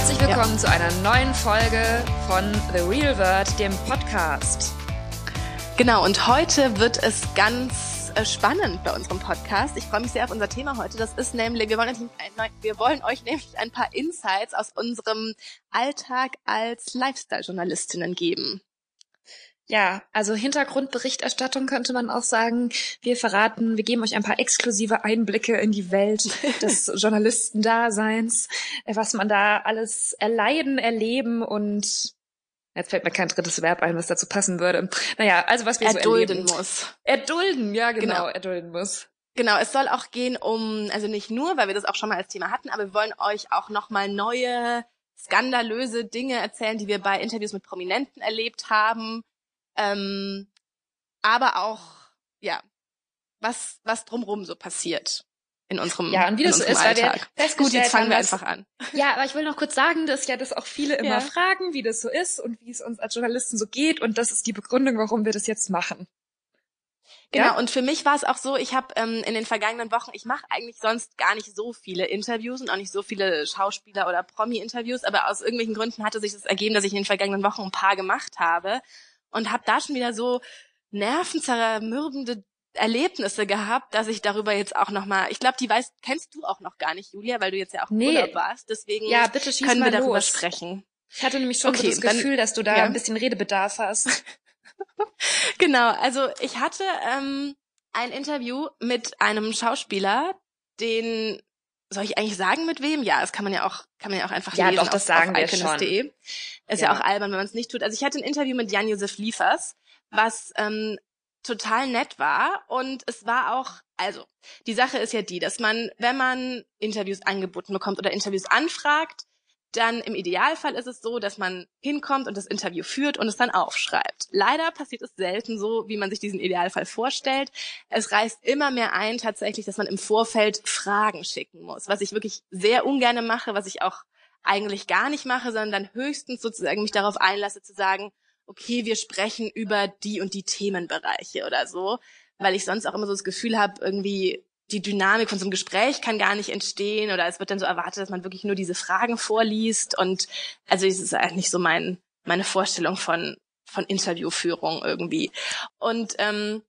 Herzlich willkommen ja. zu einer neuen Folge von The Real World, dem Podcast. Genau, und heute wird es ganz äh, spannend bei unserem Podcast. Ich freue mich sehr auf unser Thema heute. Das ist nämlich, wir wollen, wir wollen euch nämlich ein paar Insights aus unserem Alltag als Lifestyle-Journalistinnen geben. Ja, also Hintergrundberichterstattung könnte man auch sagen. Wir verraten, wir geben euch ein paar exklusive Einblicke in die Welt des Journalistendaseins, was man da alles erleiden, erleben und Jetzt fällt mir kein drittes Verb ein, was dazu passen würde. Naja, also was wir erdulden so muss. Erdulden, ja genau, genau, erdulden muss. Genau, es soll auch gehen um, also nicht nur, weil wir das auch schon mal als Thema hatten, aber wir wollen euch auch nochmal neue, skandalöse Dinge erzählen, die wir bei Interviews mit Prominenten erlebt haben ähm, aber auch, ja, was, was drumrum so passiert in unserem Ja, und wie das so ist, Alltag. weil wir Gut, jetzt fangen wir einfach an. Ja, aber ich will noch kurz sagen, dass ja das auch viele immer ja. fragen, wie das so ist und wie es uns als Journalisten so geht und das ist die Begründung, warum wir das jetzt machen. Genau, ja? und für mich war es auch so, ich habe ähm, in den vergangenen Wochen, ich mache eigentlich sonst gar nicht so viele Interviews und auch nicht so viele Schauspieler- oder Promi-Interviews, aber aus irgendwelchen Gründen hatte sich das ergeben, dass ich in den vergangenen Wochen ein paar gemacht habe und habe da schon wieder so nervenzermürbende Erlebnisse gehabt, dass ich darüber jetzt auch noch mal, ich glaube, die weißt, kennst du auch noch gar nicht, Julia, weil du jetzt ja auch nee. Urlaub warst. Deswegen ja, bitte schieß können wir darüber los. sprechen. Ich hatte nämlich schon okay, so das Gefühl, dass du da ja. ein bisschen Redebedarf hast. genau, also ich hatte ähm, ein Interview mit einem Schauspieler, den soll ich eigentlich sagen mit wem? Ja, das kann man ja auch, kann man ja auch einfach ja, lesen. Ja, doch, das auf, sagen auf wir schon. Ist ja. ja auch albern, wenn man es nicht tut. Also ich hatte ein Interview mit Jan-Josef Liefers, was ähm, total nett war und es war auch, also die Sache ist ja die, dass man, wenn man Interviews angeboten bekommt oder Interviews anfragt, dann im Idealfall ist es so, dass man hinkommt und das Interview führt und es dann aufschreibt. Leider passiert es selten so, wie man sich diesen Idealfall vorstellt. Es reißt immer mehr ein tatsächlich, dass man im Vorfeld Fragen schicken muss, was ich wirklich sehr ungerne mache, was ich auch eigentlich gar nicht mache, sondern dann höchstens sozusagen mich darauf einlasse zu sagen, okay, wir sprechen über die und die Themenbereiche oder so, weil ich sonst auch immer so das Gefühl habe, irgendwie die Dynamik von so einem Gespräch kann gar nicht entstehen oder es wird dann so erwartet, dass man wirklich nur diese Fragen vorliest und also es ist eigentlich so mein meine Vorstellung von von Interviewführung irgendwie. Und ähm,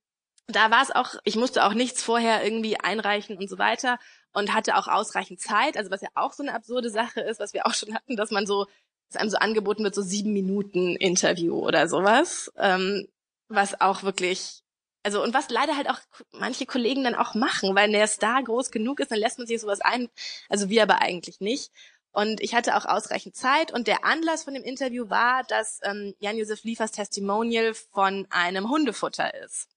da war es auch, ich musste auch nichts vorher irgendwie einreichen und so weiter und hatte auch ausreichend Zeit, also was ja auch so eine absurde Sache ist, was wir auch schon hatten, dass man so, dass einem so angeboten wird, so sieben Minuten Interview oder sowas, ähm, was auch wirklich also und was leider halt auch manche Kollegen dann auch machen, weil der Star groß genug ist, dann lässt man sich sowas ein, also wir aber eigentlich nicht. Und ich hatte auch ausreichend Zeit und der Anlass von dem Interview war, dass ähm, Jan-Josef Liefers Testimonial von einem Hundefutter ist.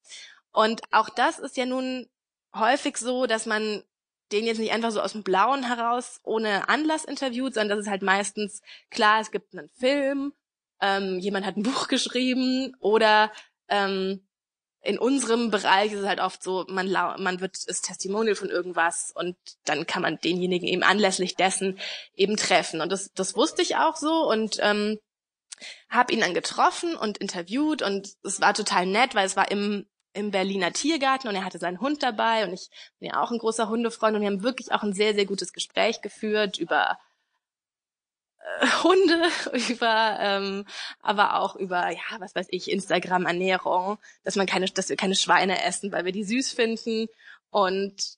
Und auch das ist ja nun häufig so, dass man den jetzt nicht einfach so aus dem Blauen heraus ohne Anlass interviewt, sondern das ist halt meistens klar, es gibt einen Film, ähm, jemand hat ein Buch geschrieben oder ähm, in unserem Bereich ist es halt oft so, man, man wird das Testimonial von irgendwas und dann kann man denjenigen eben anlässlich dessen eben treffen. Und das, das wusste ich auch so und ähm, habe ihn dann getroffen und interviewt und es war total nett, weil es war im im Berliner Tiergarten und er hatte seinen Hund dabei und ich bin ja auch ein großer Hundefreund und wir haben wirklich auch ein sehr, sehr gutes Gespräch geführt über Hunde, über ähm, aber auch über ja was weiß ich Instagram Ernährung, dass man keine, dass wir keine Schweine essen, weil wir die süß finden und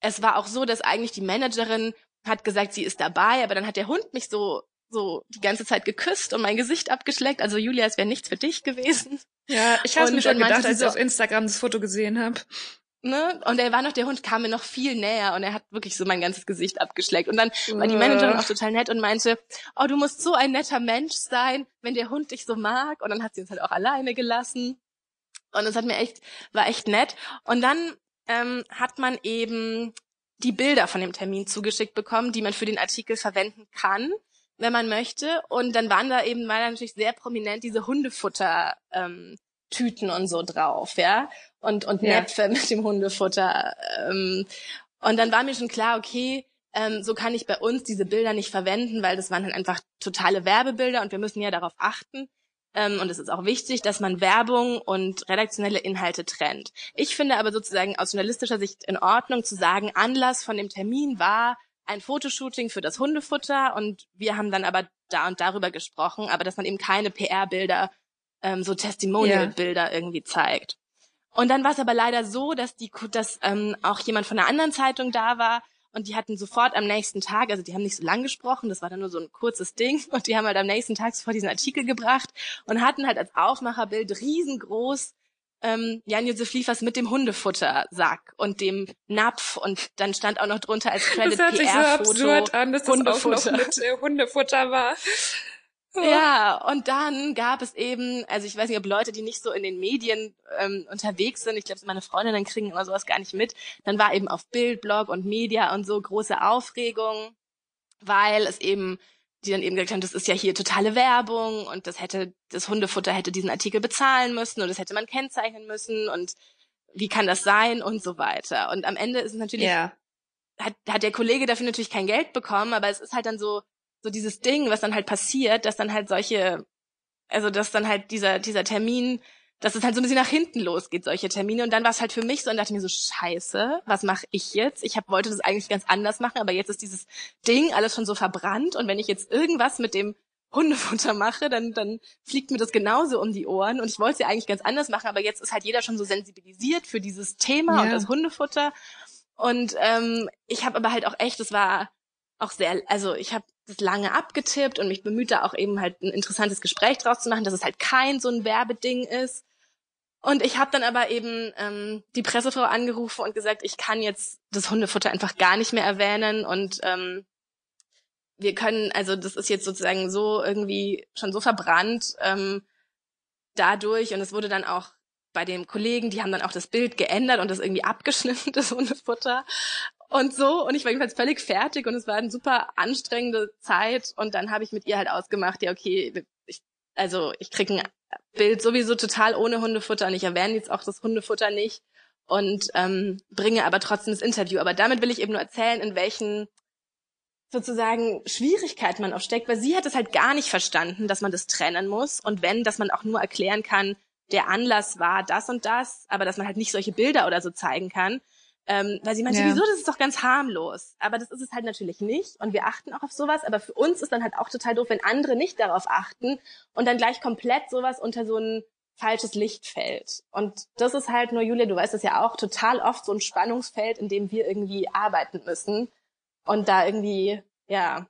es war auch so, dass eigentlich die Managerin hat gesagt, sie ist dabei, aber dann hat der Hund mich so so die ganze Zeit geküsst und mein Gesicht abgeschleckt. Also Julia, es wäre nichts für dich gewesen. Ja, ich habe mir schon gedacht, als ich auf Instagram das Foto gesehen habe ne? Und er war noch, der Hund kam mir noch viel näher und er hat wirklich so mein ganzes Gesicht abgeschleckt. Und dann war die Managerin auch total nett und meinte, oh, du musst so ein netter Mensch sein, wenn der Hund dich so mag. Und dann hat sie uns halt auch alleine gelassen. Und es hat mir echt, war echt nett. Und dann ähm, hat man eben die Bilder von dem Termin zugeschickt bekommen, die man für den Artikel verwenden kann, wenn man möchte. Und dann waren da eben, war da natürlich sehr prominent diese Hundefutter ähm, Tüten und so drauf, ja, und und ja. Näpfe mit dem Hundefutter. Ähm, und dann war mir schon klar, okay, ähm, so kann ich bei uns diese Bilder nicht verwenden, weil das waren dann einfach totale Werbebilder und wir müssen ja darauf achten. Ähm, und es ist auch wichtig, dass man Werbung und redaktionelle Inhalte trennt. Ich finde aber sozusagen aus journalistischer Sicht in Ordnung zu sagen, Anlass von dem Termin war ein Fotoshooting für das Hundefutter und wir haben dann aber da und darüber gesprochen, aber dass man eben keine PR-Bilder, ähm, so Testimonial-Bilder yeah. irgendwie zeigt. Und dann war es aber leider so, dass die, dass ähm, auch jemand von einer anderen Zeitung da war und die hatten sofort am nächsten Tag, also die haben nicht so lang gesprochen, das war dann nur so ein kurzes Ding und die haben halt am nächsten Tag sofort diesen Artikel gebracht und hatten halt als Aufmacherbild riesengroß ähm, Jan-Josef Liefers mit dem Hundefuttersack und dem Napf und dann stand auch noch drunter als Credit PR-Foto. Das hört sich so absurd an, dass das auch noch mit äh, Hundefutter war. Ja, und dann gab es eben, also ich weiß nicht, ob Leute, die nicht so in den Medien ähm, unterwegs sind, ich glaube, meine Freundinnen kriegen immer sowas gar nicht mit, dann war eben auf Bild, Blog und Media und so große Aufregung, weil es eben, die dann eben gesagt haben, das ist ja hier totale Werbung und das hätte, das Hundefutter hätte diesen Artikel bezahlen müssen und das hätte man kennzeichnen müssen und wie kann das sein und so weiter. Und am Ende ist es natürlich, yeah. hat, hat der Kollege dafür natürlich kein Geld bekommen, aber es ist halt dann so, so dieses Ding, was dann halt passiert, dass dann halt solche, also dass dann halt dieser, dieser Termin, dass es halt so ein bisschen nach hinten losgeht, solche Termine. Und dann war es halt für mich so und dachte mir so, scheiße, was mache ich jetzt? Ich hab, wollte das eigentlich ganz anders machen, aber jetzt ist dieses Ding alles schon so verbrannt. Und wenn ich jetzt irgendwas mit dem Hundefutter mache, dann, dann fliegt mir das genauso um die Ohren. Und ich wollte es ja eigentlich ganz anders machen, aber jetzt ist halt jeder schon so sensibilisiert für dieses Thema ja. und das Hundefutter. Und ähm, ich habe aber halt auch echt, es war auch sehr, also ich habe das lange abgetippt und mich bemüht, da auch eben halt ein interessantes Gespräch draus zu machen, dass es halt kein so ein Werbeding ist. Und ich habe dann aber eben ähm, die Pressefrau angerufen und gesagt, ich kann jetzt das Hundefutter einfach gar nicht mehr erwähnen und ähm, wir können, also das ist jetzt sozusagen so irgendwie schon so verbrannt ähm, dadurch und es wurde dann auch bei dem Kollegen, die haben dann auch das Bild geändert und das irgendwie abgeschnitten, das Hundefutter und so. Und ich war jedenfalls völlig fertig und es war eine super anstrengende Zeit. Und dann habe ich mit ihr halt ausgemacht, ja, okay, ich, also ich krieg ein Bild sowieso total ohne Hundefutter und ich erwähne jetzt auch das Hundefutter nicht und ähm, bringe aber trotzdem das Interview. Aber damit will ich eben nur erzählen, in welchen sozusagen Schwierigkeiten man auch steckt, weil sie hat es halt gar nicht verstanden, dass man das trennen muss und wenn, dass man auch nur erklären kann, der Anlass war das und das, aber dass man halt nicht solche Bilder oder so zeigen kann. Ähm, weil sie meinte, ja. wieso, das ist doch ganz harmlos. Aber das ist es halt natürlich nicht. Und wir achten auch auf sowas. Aber für uns ist dann halt auch total doof, wenn andere nicht darauf achten und dann gleich komplett sowas unter so ein falsches Licht fällt. Und das ist halt nur, Julia, du weißt es ja auch, total oft so ein Spannungsfeld, in dem wir irgendwie arbeiten müssen und da irgendwie, ja,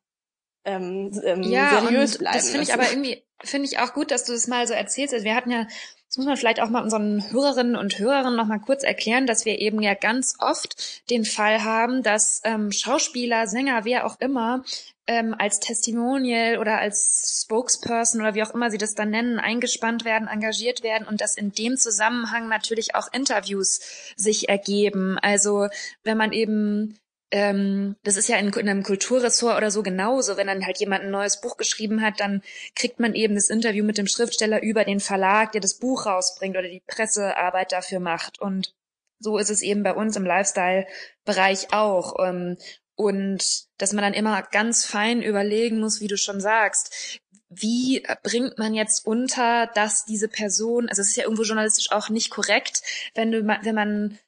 ähm, ähm, ja, seriös bleiben. Das finde ich aber irgendwie, finde ich auch gut, dass du das mal so erzählst. Also wir hatten ja das muss man vielleicht auch mal unseren Hörerinnen und Hörern noch mal kurz erklären, dass wir eben ja ganz oft den Fall haben, dass ähm, Schauspieler, Sänger, wer auch immer, ähm, als Testimonial oder als Spokesperson oder wie auch immer sie das dann nennen, eingespannt werden, engagiert werden und dass in dem Zusammenhang natürlich auch Interviews sich ergeben. Also wenn man eben ähm, das ist ja in, in, einem Kulturressort oder so genauso. Wenn dann halt jemand ein neues Buch geschrieben hat, dann kriegt man eben das Interview mit dem Schriftsteller über den Verlag, der das Buch rausbringt oder die Pressearbeit dafür macht. Und so ist es eben bei uns im Lifestyle-Bereich auch. Ähm, und dass man dann immer ganz fein überlegen muss, wie du schon sagst, wie bringt man jetzt unter, dass diese Person, also es ist ja irgendwo journalistisch auch nicht korrekt, wenn du, wenn man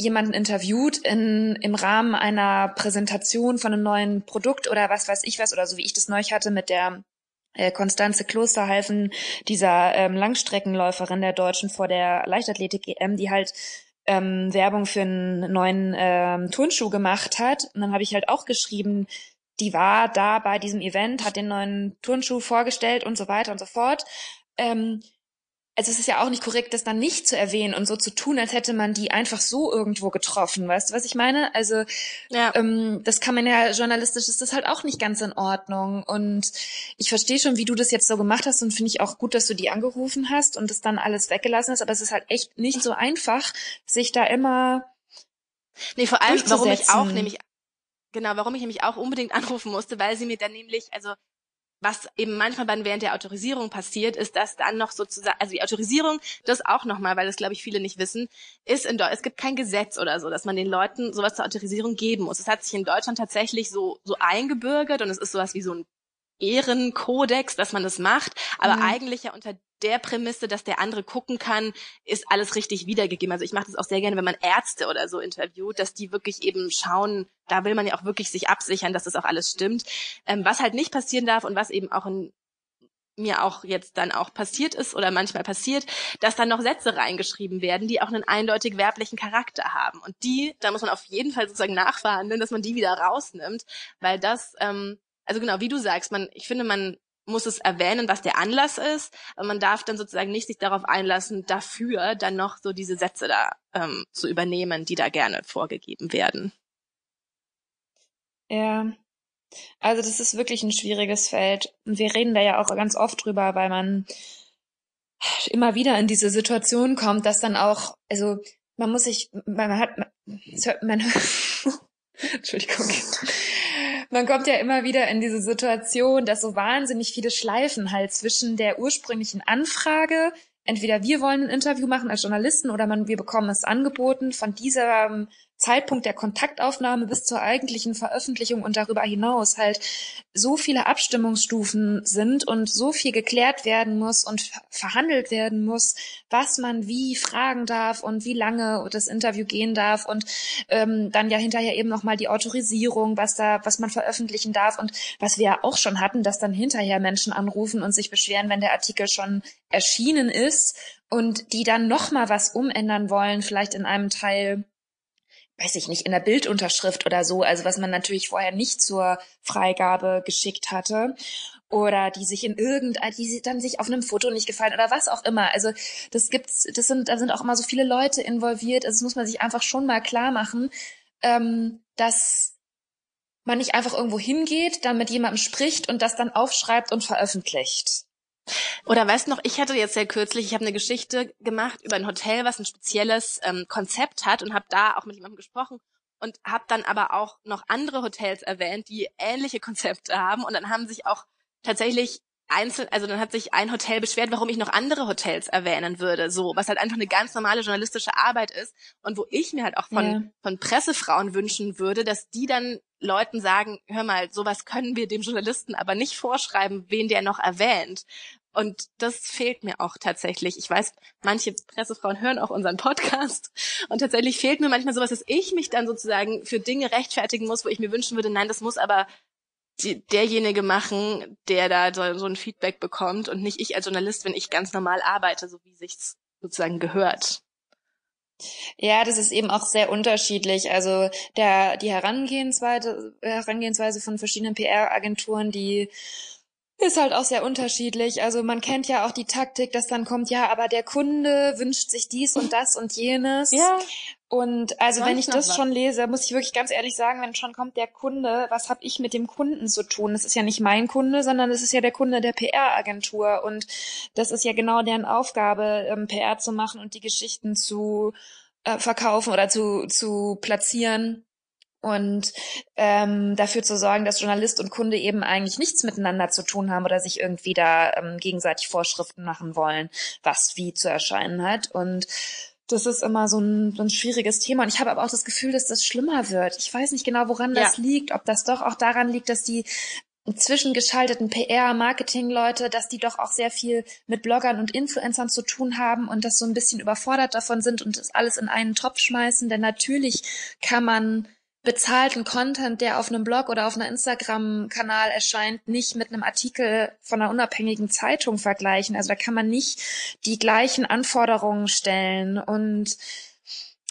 jemanden interviewt in, im Rahmen einer Präsentation von einem neuen Produkt oder was weiß ich was oder so wie ich das neulich hatte mit der äh, Konstanze Klosterhalfen, dieser ähm, Langstreckenläuferin der Deutschen vor der Leichtathletik-EM, die halt ähm, Werbung für einen neuen ähm, Turnschuh gemacht hat. Und dann habe ich halt auch geschrieben, die war da bei diesem Event, hat den neuen Turnschuh vorgestellt und so weiter und so fort. Ähm, also es ist ja auch nicht korrekt, das dann nicht zu erwähnen und so zu tun, als hätte man die einfach so irgendwo getroffen. Weißt du, was ich meine? Also ja. ähm, das kann man ja journalistisch ist das halt auch nicht ganz in Ordnung. Und ich verstehe schon, wie du das jetzt so gemacht hast und finde ich auch gut, dass du die angerufen hast und das dann alles weggelassen hast. Aber es ist halt echt nicht so einfach, sich da immer Nee, vor allem, warum ich auch nämlich genau, warum ich nämlich auch unbedingt anrufen musste, weil sie mir dann nämlich, also was eben manchmal dann während der Autorisierung passiert, ist, dass dann noch sozusagen, also die Autorisierung, das auch nochmal, weil das glaube ich viele nicht wissen, ist in Deutschland, es gibt kein Gesetz oder so, dass man den Leuten sowas zur Autorisierung geben muss. Es hat sich in Deutschland tatsächlich so, so eingebürgert und es ist sowas wie so ein Ehrenkodex, dass man das macht, aber Mhm. eigentlich ja unter der Prämisse, dass der andere gucken kann, ist alles richtig wiedergegeben. Also ich mache das auch sehr gerne, wenn man Ärzte oder so interviewt, dass die wirklich eben schauen, da will man ja auch wirklich sich absichern, dass das auch alles stimmt. Ähm, was halt nicht passieren darf und was eben auch in mir auch jetzt dann auch passiert ist oder manchmal passiert, dass dann noch Sätze reingeschrieben werden, die auch einen eindeutig werblichen Charakter haben. Und die, da muss man auf jeden Fall sozusagen nachverhandeln, dass man die wieder rausnimmt, weil das, ähm, also genau, wie du sagst, man, ich finde, man muss es erwähnen, was der Anlass ist, aber man darf dann sozusagen nicht sich darauf einlassen, dafür dann noch so diese Sätze da ähm, zu übernehmen, die da gerne vorgegeben werden. Ja. Also das ist wirklich ein schwieriges Feld. Und wir reden da ja auch ganz oft drüber, weil man immer wieder in diese Situation kommt, dass dann auch, also man muss sich, man hat, man, man Entschuldigung. Man kommt ja immer wieder in diese Situation, dass so wahnsinnig viele Schleifen halt zwischen der ursprünglichen Anfrage, entweder wir wollen ein Interview machen als Journalisten oder man, wir bekommen es angeboten, von diesem Zeitpunkt der Kontaktaufnahme bis zur eigentlichen Veröffentlichung und darüber hinaus halt so viele Abstimmungsstufen sind und so viel geklärt werden muss und verhandelt werden muss, was man wie fragen darf und wie lange das Interview gehen darf und ähm, dann ja hinterher eben nochmal die Autorisierung, was da, was man veröffentlichen darf und was wir ja auch schon hatten, dass dann hinterher Menschen anrufen und sich beschweren, wenn der Artikel schon erschienen ist und die dann nochmal was umändern wollen, vielleicht in einem Teil weiß ich nicht, in der Bildunterschrift oder so, also was man natürlich vorher nicht zur Freigabe geschickt hatte. Oder die sich in irgendein, die dann sich auf einem Foto nicht gefallen oder was auch immer. Also das gibt's, das sind, da sind auch immer so viele Leute involviert. Also das muss man sich einfach schon mal klar machen, ähm, dass man nicht einfach irgendwo hingeht, dann mit jemandem spricht und das dann aufschreibt und veröffentlicht. Oder weißt du noch, ich hatte jetzt sehr kürzlich, ich habe eine Geschichte gemacht über ein Hotel, was ein spezielles ähm, Konzept hat und habe da auch mit jemandem gesprochen und habe dann aber auch noch andere Hotels erwähnt, die ähnliche Konzepte haben und dann haben sich auch tatsächlich einzeln, also dann hat sich ein Hotel beschwert, warum ich noch andere Hotels erwähnen würde, so, was halt einfach eine ganz normale journalistische Arbeit ist und wo ich mir halt auch von, Ja. von Pressefrauen wünschen würde, dass die dann Leuten sagen, hör mal, sowas können wir dem Journalisten aber nicht vorschreiben, wen der noch erwähnt. Und das fehlt mir auch tatsächlich. Ich weiß, manche Pressefrauen hören auch unseren Podcast. Und tatsächlich fehlt mir manchmal sowas, dass ich mich dann sozusagen für Dinge rechtfertigen muss, wo ich mir wünschen würde, nein, das muss aber die, derjenige machen, der da so, so ein Feedback bekommt und nicht ich als Journalist, wenn ich ganz normal arbeite, so wie sich's sozusagen gehört. Ja, das ist eben auch sehr unterschiedlich. Also der, die Herangehensweise, Herangehensweise von verschiedenen PR-Agenturen, die ist halt auch sehr unterschiedlich. Also man kennt ja auch die Taktik, dass dann kommt, ja, aber der Kunde wünscht sich dies und das und jenes. Und also wenn ich das was? schon lese, muss ich wirklich ganz ehrlich sagen, wenn schon kommt der Kunde, was habe ich mit dem Kunden zu tun? Das ist ja nicht mein Kunde, sondern das ist ja der Kunde der PR-Agentur und das ist ja genau deren Aufgabe, ähm, PR zu machen und die Geschichten zu äh, verkaufen oder zu zu platzieren und ähm, dafür zu sorgen, dass Journalist und Kunde eben eigentlich nichts miteinander zu tun haben oder sich irgendwie da ähm, gegenseitig Vorschriften machen wollen, was wie zu erscheinen hat und das ist immer so ein, so ein schwieriges Thema. Und ich habe aber auch das Gefühl, dass das schlimmer wird. Ich weiß nicht genau, woran das liegt. Ob das doch auch daran liegt, dass die zwischengeschalteten PR, Marketing-Leute, dass die doch auch sehr viel mit Bloggern und Influencern zu tun haben und das so ein bisschen überfordert davon sind und das alles in einen Topf schmeißen. Denn natürlich kann man bezahlten Content, der auf einem Blog oder auf einer Instagram-Kanal erscheint, nicht mit einem Artikel von einer unabhängigen Zeitung vergleichen. Also da kann man nicht die gleichen Anforderungen stellen und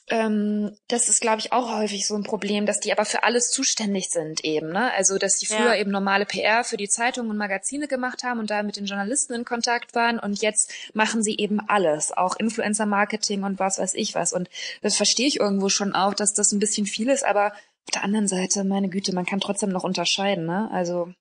ähm, das ist, glaube ich, auch häufig so ein Problem, dass die aber für alles zuständig sind eben. Ne? Also, dass die früher Ja. eben normale PR für die Zeitungen und Magazine gemacht haben und da mit den Journalisten in Kontakt waren und jetzt machen sie eben alles, auch Influencer-Marketing und was weiß ich was. Und das verstehe ich irgendwo schon auch, dass das ein bisschen viel ist, aber auf der anderen Seite, meine Güte, man kann trotzdem noch unterscheiden. Ne? Also,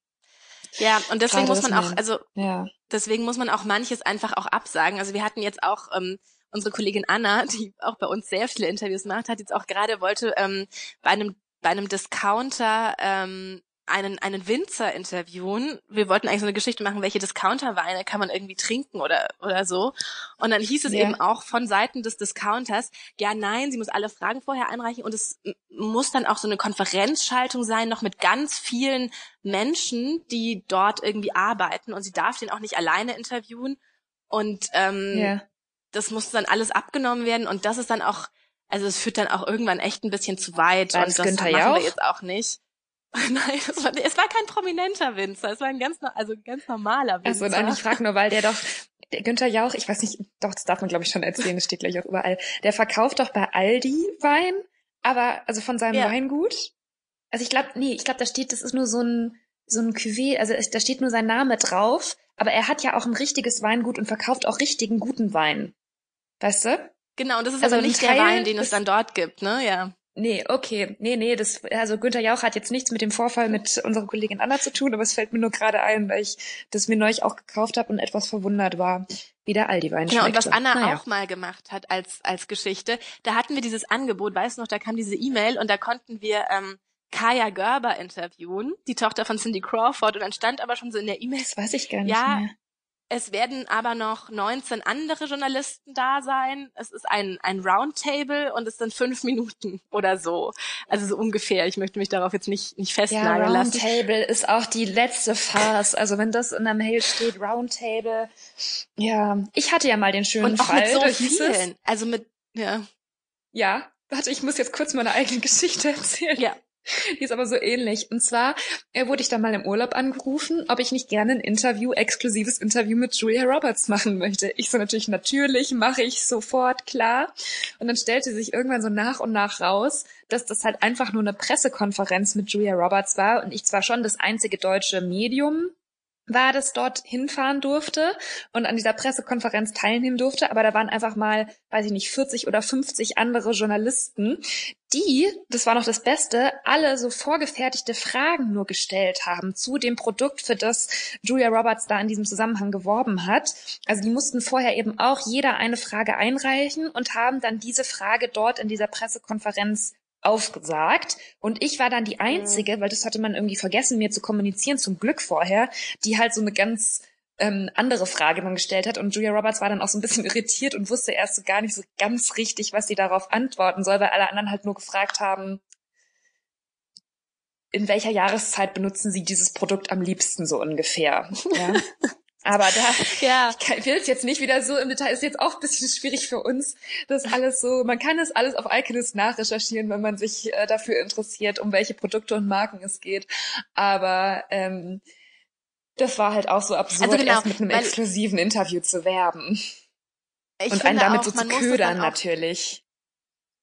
Ja, und deswegen muss man auch, also ja. deswegen muss man auch manches einfach auch absagen. Also wir hatten jetzt auch ähm, unsere Kollegin Anna, die auch bei uns sehr viele Interviews macht, hat jetzt auch gerade wollte ähm, bei einem bei einem Discounter ähm, einen, einen Winzer interviewen. Wir wollten eigentlich so eine Geschichte machen, welche Discounterweine kann man irgendwie trinken oder, oder so. Und dann hieß es ja. eben auch von Seiten des Discounters, ja, nein, sie muss alle Fragen vorher einreichen und es muss dann auch so eine Konferenzschaltung sein, noch mit ganz vielen Menschen, die dort irgendwie arbeiten und sie darf den auch nicht alleine interviewen. Und ähm, ja. Das muss dann alles abgenommen werden und das ist dann auch, also es führt dann auch irgendwann echt ein bisschen zu weit War und das, das machen wir jetzt auch nicht. Nein, es war, es war kein prominenter Winzer, es war ein ganz, also ein ganz normaler Winzer. Also nein, ich frage nur, weil der doch, der Günther Jauch, ich weiß nicht, doch, das darf man glaube ich schon erzählen, das steht gleich auch überall. Der verkauft doch bei Aldi Wein, aber also von seinem ja. Weingut. Also ich glaube, nee, ich glaube, da steht, das ist nur so ein so ein Cuvée, also da steht nur sein Name drauf, aber er hat ja auch ein richtiges Weingut und verkauft auch richtigen guten Wein. Weißt du? Genau, und das ist also aber nicht der Wein, den es dann dort gibt, ne? Ja. Nee, okay. Nee, nee, das, also Günther Jauch hat jetzt nichts mit dem Vorfall mit unserer Kollegin Anna zu tun, aber es fällt mir nur gerade ein, weil ich das mir neulich auch gekauft habe und etwas verwundert war, wie der Aldi-Wein Genau, und was Anna naja. auch mal gemacht hat als, als Geschichte, da hatten wir dieses Angebot, weißt du noch, da kam diese E-Mail und da konnten wir ähm, Kaya Gerber interviewen, die Tochter von Cindy Crawford, und dann stand aber schon so in der E-Mail. Das weiß ich gar nicht ja, mehr. Es werden aber noch 19 andere Journalisten da sein. Es ist ein, ein Roundtable und es sind fünf Minuten oder so. Also so ungefähr. Ich möchte mich darauf jetzt nicht, nicht festnageln ja, lassen. Roundtable ist auch die letzte Farce. Also wenn das in der Mail steht, Roundtable. Ja, ich hatte ja mal den schönen und auch Fall. Mit so vielen. Also mit, ja. Ja, warte, ich muss jetzt kurz meine eigene Geschichte erzählen. Ja. Die ist aber so ähnlich. Und zwar äh, wurde ich dann mal im Urlaub angerufen, ob ich nicht gerne ein Interview, exklusives Interview mit Julia Roberts machen möchte. Ich so natürlich, natürlich, mache ich sofort, klar. Und dann stellte sich irgendwann so nach und nach raus, dass das halt einfach nur eine Pressekonferenz mit Julia Roberts war und ich zwar schon das einzige deutsche Medium war, das dort hinfahren durfte und an dieser Pressekonferenz teilnehmen durfte, aber da waren einfach mal, weiß ich nicht, 40 oder 50 andere Journalisten, die, das war noch das Beste, alle so vorgefertigte Fragen nur gestellt haben zu dem Produkt, für das Julia Roberts da in diesem Zusammenhang geworben hat. Also die mussten vorher eben auch jeder eine Frage einreichen und haben dann diese Frage dort in dieser Pressekonferenz aufgesagt. Und ich war dann die mhm. Einzige, weil das hatte man irgendwie vergessen, mir zu kommunizieren, zum Glück vorher, die halt so eine ganz ähm, andere Frage dann gestellt hat. Und Julia Roberts war dann auch so ein bisschen irritiert und wusste erst so gar nicht so ganz richtig, was sie darauf antworten soll, weil alle anderen halt nur gefragt haben, in welcher Jahreszeit benutzen Sie dieses Produkt am liebsten so ungefähr? Ja. Aber da, ja, ich will es jetzt nicht wieder so im Detail, ist jetzt auch ein bisschen schwierig für uns, das alles so, man kann das alles auf Iconist nachrecherchieren, wenn man sich äh, dafür interessiert, um welche Produkte und Marken es geht. Aber ähm, das war halt auch so absurd, also genau, erst mit einem exklusiven Interview zu werben. und einen damit auch, so zu ködern natürlich.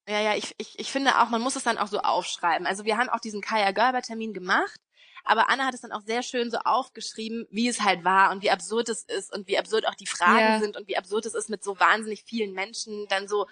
Ja, ja, ich, ich, ich finde auch, man muss es dann auch so aufschreiben. Also wir haben auch diesen Kaya Gerber Termin gemacht aber Anna hat es dann auch sehr schön so aufgeschrieben, wie es halt war und wie absurd es ist und wie absurd auch die Fragen ja. sind und wie absurd es ist, mit so wahnsinnig vielen Menschen dann so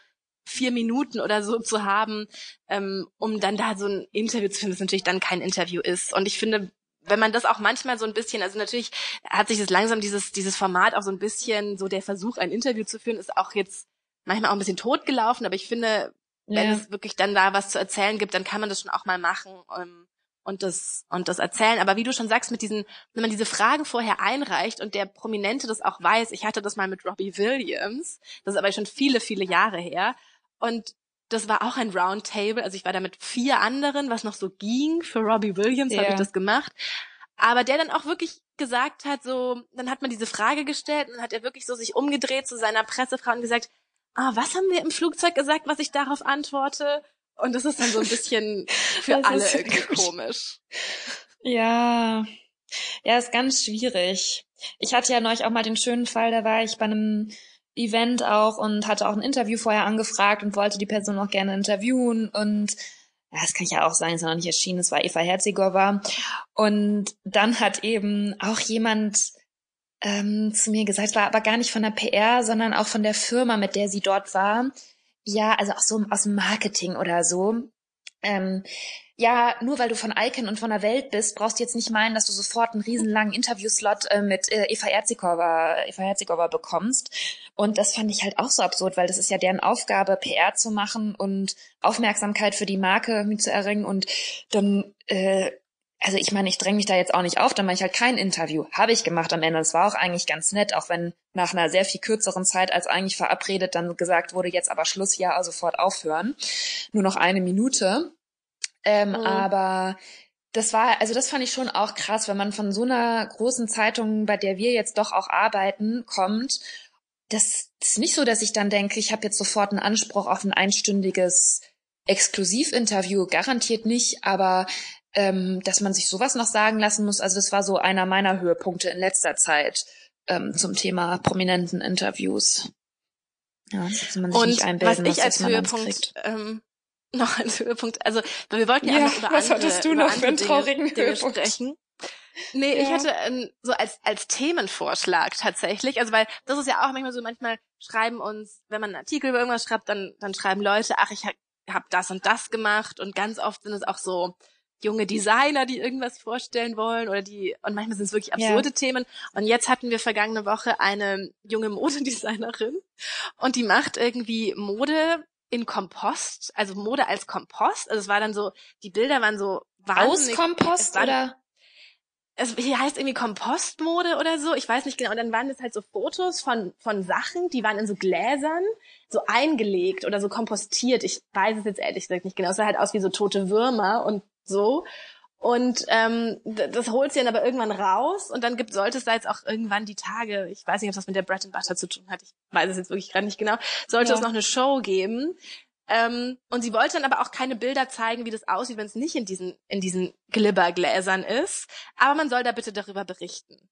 vier Minuten oder so zu haben, ähm, um dann da so ein Interview zu finden, das natürlich dann kein Interview ist. Und ich finde, wenn man das auch manchmal so ein bisschen, also natürlich hat sich das langsam dieses, dieses Format auch so ein bisschen, so der Versuch, ein Interview zu führen, ist auch jetzt manchmal auch ein bisschen totgelaufen, aber ich finde, wenn ja. es wirklich dann da was zu erzählen gibt, dann kann man das schon auch mal machen. Ähm, und das und das erzählen. Aber wie du schon sagst, mit diesen, wenn man diese Fragen vorher einreicht und der Prominente das auch weiß, ich hatte das mal mit Robbie Williams, das ist aber schon viele, viele Jahre her. Und das war auch ein Roundtable, also ich war da mit vier anderen, was noch so ging. Für Robbie Williams yeah. habe ich das gemacht. Aber der dann auch wirklich gesagt hat, so, dann hat man diese Frage gestellt und dann hat er wirklich so sich umgedreht zu seiner Pressefrau und gesagt, ah, was haben wir im Flugzeug gesagt, was ich darauf antworte? Und das ist dann so ein bisschen für das alle irgendwie komisch. Ja. Ja, ist ganz schwierig. Ich hatte ja neulich auch mal den schönen Fall, da war ich bei einem Event auch und hatte auch ein Interview vorher angefragt und wollte die Person auch gerne interviewen und ja, das kann ich ja auch sagen, ist noch nicht erschienen, es war Eva Herzigova. Und dann hat eben auch jemand ähm, zu mir gesagt, war aber gar nicht von der PR, sondern auch von der Firma, mit der sie dort war, ja, also auch so aus dem Marketing oder so. Ähm, ja, nur weil du von Icon und von der Welt bist, brauchst du jetzt nicht meinen, dass du sofort einen riesenlangen Interviewslot äh, mit äh, Eva Herzigova, Eva Herzigova bekommst. Und das fand ich halt auch so absurd, weil das ist ja deren Aufgabe, PR zu machen und Aufmerksamkeit für die Marke zu erringen. Und dann äh, also ich meine, ich dränge mich da jetzt auch nicht auf, dann mache ich halt kein Interview. Habe ich gemacht am Ende. Es war auch eigentlich ganz nett, auch wenn nach einer sehr viel kürzeren Zeit als eigentlich verabredet dann gesagt wurde, jetzt aber Schluss, ja, also sofort aufhören. Nur noch eine Minute. Ähm, mhm. Aber das war, also das fand ich schon auch krass, wenn man von so einer großen Zeitung, bei der wir jetzt doch auch arbeiten, kommt. Das ist nicht so, dass ich dann denke, ich habe jetzt sofort einen Anspruch auf ein einstündiges Exklusivinterview, garantiert nicht, aber ähm, dass man sich sowas noch sagen lassen muss. Also das war so einer meiner Höhepunkte in letzter Zeit ähm, zum Thema prominenten Interviews. Ja, dass man sich Und nicht einbilden was ich als Höhepunkt ähm, noch als Höhepunkt, also wir wollten ja, ja über was andere, hattest du noch für einen traurigen Dinge, Höhepunkt? Dinge sprechen. Nee, ja. ich hatte ähm, so als als Themenvorschlag tatsächlich, also weil das ist ja auch manchmal so, manchmal schreiben uns, wenn man einen Artikel über irgendwas schreibt, dann dann schreiben Leute, ach, ich habe hab das und das gemacht und ganz oft sind es auch so junge Designer, die irgendwas vorstellen wollen oder die, und manchmal sind es wirklich absurde ja. Themen. Und jetzt hatten wir vergangene Woche eine junge Modedesignerin und die macht irgendwie Mode in Kompost, also Mode als Kompost. Also es war dann so, die Bilder waren so wahnsinnig. Aus Kompost oder? es hier heißt irgendwie Kompostmode oder so, ich weiß nicht genau. Und dann waren das halt so Fotos von, von Sachen, die waren in so Gläsern, so eingelegt oder so kompostiert. Ich weiß es jetzt ehrlich gesagt nicht genau. Es sah halt aus wie so tote Würmer und so. Und ähm, das holt sie dann aber irgendwann raus und dann gibt, sollte es da jetzt auch irgendwann die Tage, ich weiß nicht, ob das mit der Bread and Butter zu tun hat, ich weiß es jetzt wirklich gerade nicht genau, sollte ja. es noch eine Show geben. Ähm, und sie wollte dann aber auch keine Bilder zeigen, wie das aussieht, wenn es nicht in diesen, in diesen Glibbergläsern ist. Aber man soll da bitte darüber berichten.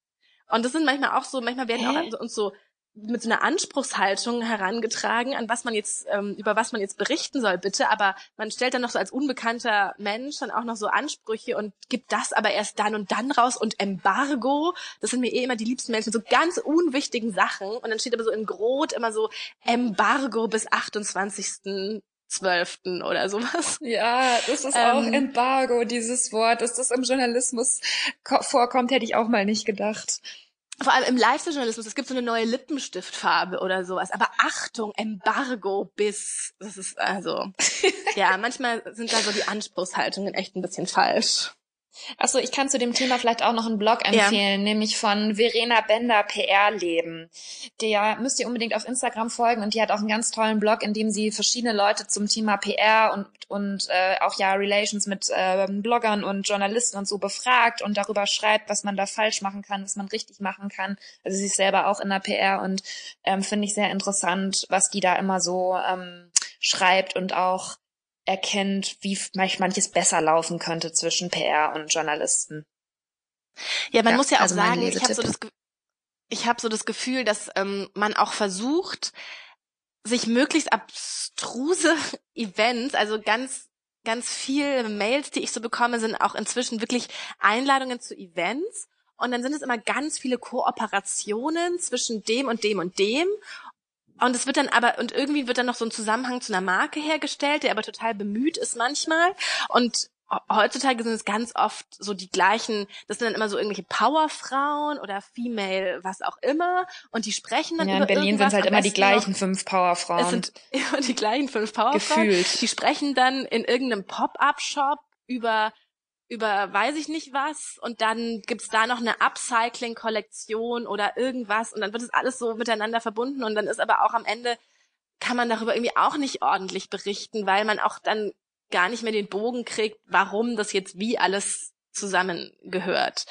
Und das sind manchmal auch so, manchmal werden Hä? auch uns so mit so einer Anspruchshaltung herangetragen, an was man jetzt, ähm, über was man jetzt berichten soll, bitte. Aber man stellt dann noch so als unbekannter Mensch dann auch noch so Ansprüche und gibt das aber erst dann und dann raus und Embargo. Das sind mir eh immer die liebsten Menschen, so ganz unwichtigen Sachen. Und dann steht aber so in Grot immer so Embargo bis 28. Zwölften oder sowas. Ja, das ist ähm, auch Embargo, dieses Wort. Dass das im Journalismus vorkommt, hätte ich auch mal nicht gedacht vor allem im Lifestyle-Journalismus, es gibt so eine neue Lippenstiftfarbe oder sowas. Aber Achtung, Embargo bis, das ist also, ja, manchmal sind da so die Anspruchshaltungen echt ein bisschen falsch. Achso, ich kann zu dem Thema vielleicht auch noch einen Blog empfehlen, ja. nämlich von Verena Bender PR Leben. Der müsst ihr unbedingt auf Instagram folgen und die hat auch einen ganz tollen Blog, in dem sie verschiedene Leute zum Thema PR und und äh, auch ja Relations mit äh, Bloggern und Journalisten und so befragt und darüber schreibt, was man da falsch machen kann, was man richtig machen kann. Also sie ist selber auch in der PR und ähm, finde ich sehr interessant, was die da immer so ähm, schreibt und auch erkennt, wie manches besser laufen könnte zwischen PR und Journalisten. Ja, man ja, muss ja auch also sagen, ich habe so das, ich habe so das Gefühl, dass ähm, man auch versucht, sich möglichst abstruse Events, also ganz ganz viele Mails, die ich so bekomme, sind auch inzwischen wirklich Einladungen zu Events. Und dann sind es immer ganz viele Kooperationen zwischen dem und dem und dem. Und es wird dann aber, und irgendwie wird dann noch so ein Zusammenhang zu einer Marke hergestellt, der aber total bemüht ist manchmal. Und heutzutage sind es ganz oft so die gleichen, das sind dann immer so irgendwelche Powerfrauen oder Female, was auch immer, und die sprechen dann ja, über in Berlin sind es halt immer die gleichen noch, fünf Powerfrauen. Es sind immer die gleichen fünf Powerfrauen. Gefühlt. Die sprechen dann in irgendeinem Pop-up-Shop über über weiß ich nicht was und dann gibt's da noch eine Upcycling-Kollektion oder irgendwas und dann wird es alles so miteinander verbunden und dann ist aber auch am Ende kann man darüber irgendwie auch nicht ordentlich berichten, weil man auch dann gar nicht mehr den Bogen kriegt, warum das jetzt wie alles zusammengehört.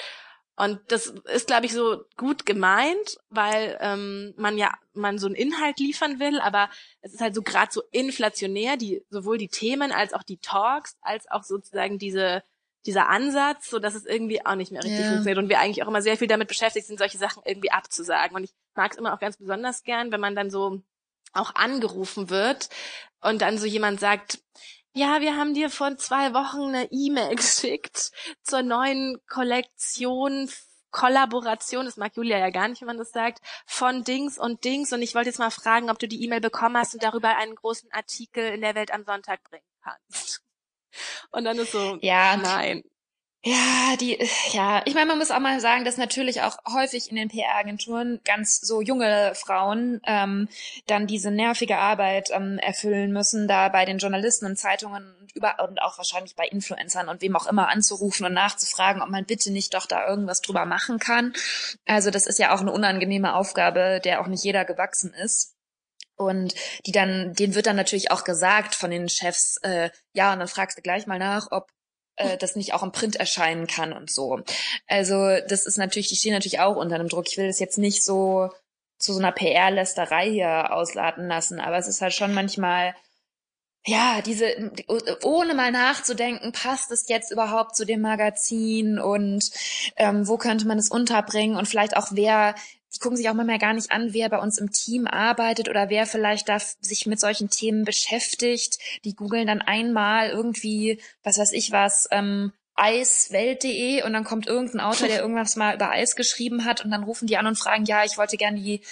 Und das ist, glaube ich, so gut gemeint, weil ähm, man ja man so einen Inhalt liefern will, aber es ist halt so gerade so inflationär, die sowohl die Themen als auch die Talks, als auch sozusagen diese dieser Ansatz, so dass es irgendwie auch nicht mehr richtig yeah. funktioniert und wir eigentlich auch immer sehr viel damit beschäftigt sind, solche Sachen irgendwie abzusagen. Und ich mag es immer auch ganz besonders gern, wenn man dann so auch angerufen wird und dann so jemand sagt, ja, wir haben dir vor zwei Wochen eine E-Mail geschickt zur neuen Kollektion Kollaboration, das mag Julia ja gar nicht, wenn man das sagt, von Dings und Dings. Und ich wollte jetzt mal fragen, ob du die E-Mail bekommen hast und darüber einen großen Artikel in der Welt am Sonntag bringen kannst. Und dann ist so, ja, nein. Ja, die, ja, ich meine, man muss auch mal sagen, dass natürlich auch häufig in den PR-Agenturen ganz so junge Frauen ähm, dann diese nervige Arbeit ähm, erfüllen müssen, da bei den Journalisten und Zeitungen und über und auch wahrscheinlich bei Influencern und wem auch immer anzurufen und nachzufragen, ob man bitte nicht doch da irgendwas drüber machen kann. Also das ist ja auch eine unangenehme Aufgabe, der auch nicht jeder gewachsen ist. Und die dann, denen wird dann natürlich auch gesagt von den Chefs, äh, ja, und dann fragst du gleich mal nach, ob äh, das nicht auch im Print erscheinen kann und so. Also das ist natürlich, die stehen natürlich auch unter einem Druck. Ich will das jetzt nicht so zu so einer PR-Lästerei hier ausladen lassen, aber es ist halt schon manchmal ja, diese, ohne mal nachzudenken, passt es jetzt überhaupt zu dem Magazin und ähm, wo könnte man es unterbringen und vielleicht auch wer, die gucken sich auch manchmal gar nicht an, wer bei uns im Team arbeitet oder wer vielleicht da sich mit solchen Themen beschäftigt. Die googeln dann einmal irgendwie, was weiß ich was, ähm, eiswelt.de und dann kommt irgendein Autor, der irgendwas mal über Eis geschrieben hat und dann rufen die an und fragen, ja, ich wollte gerne die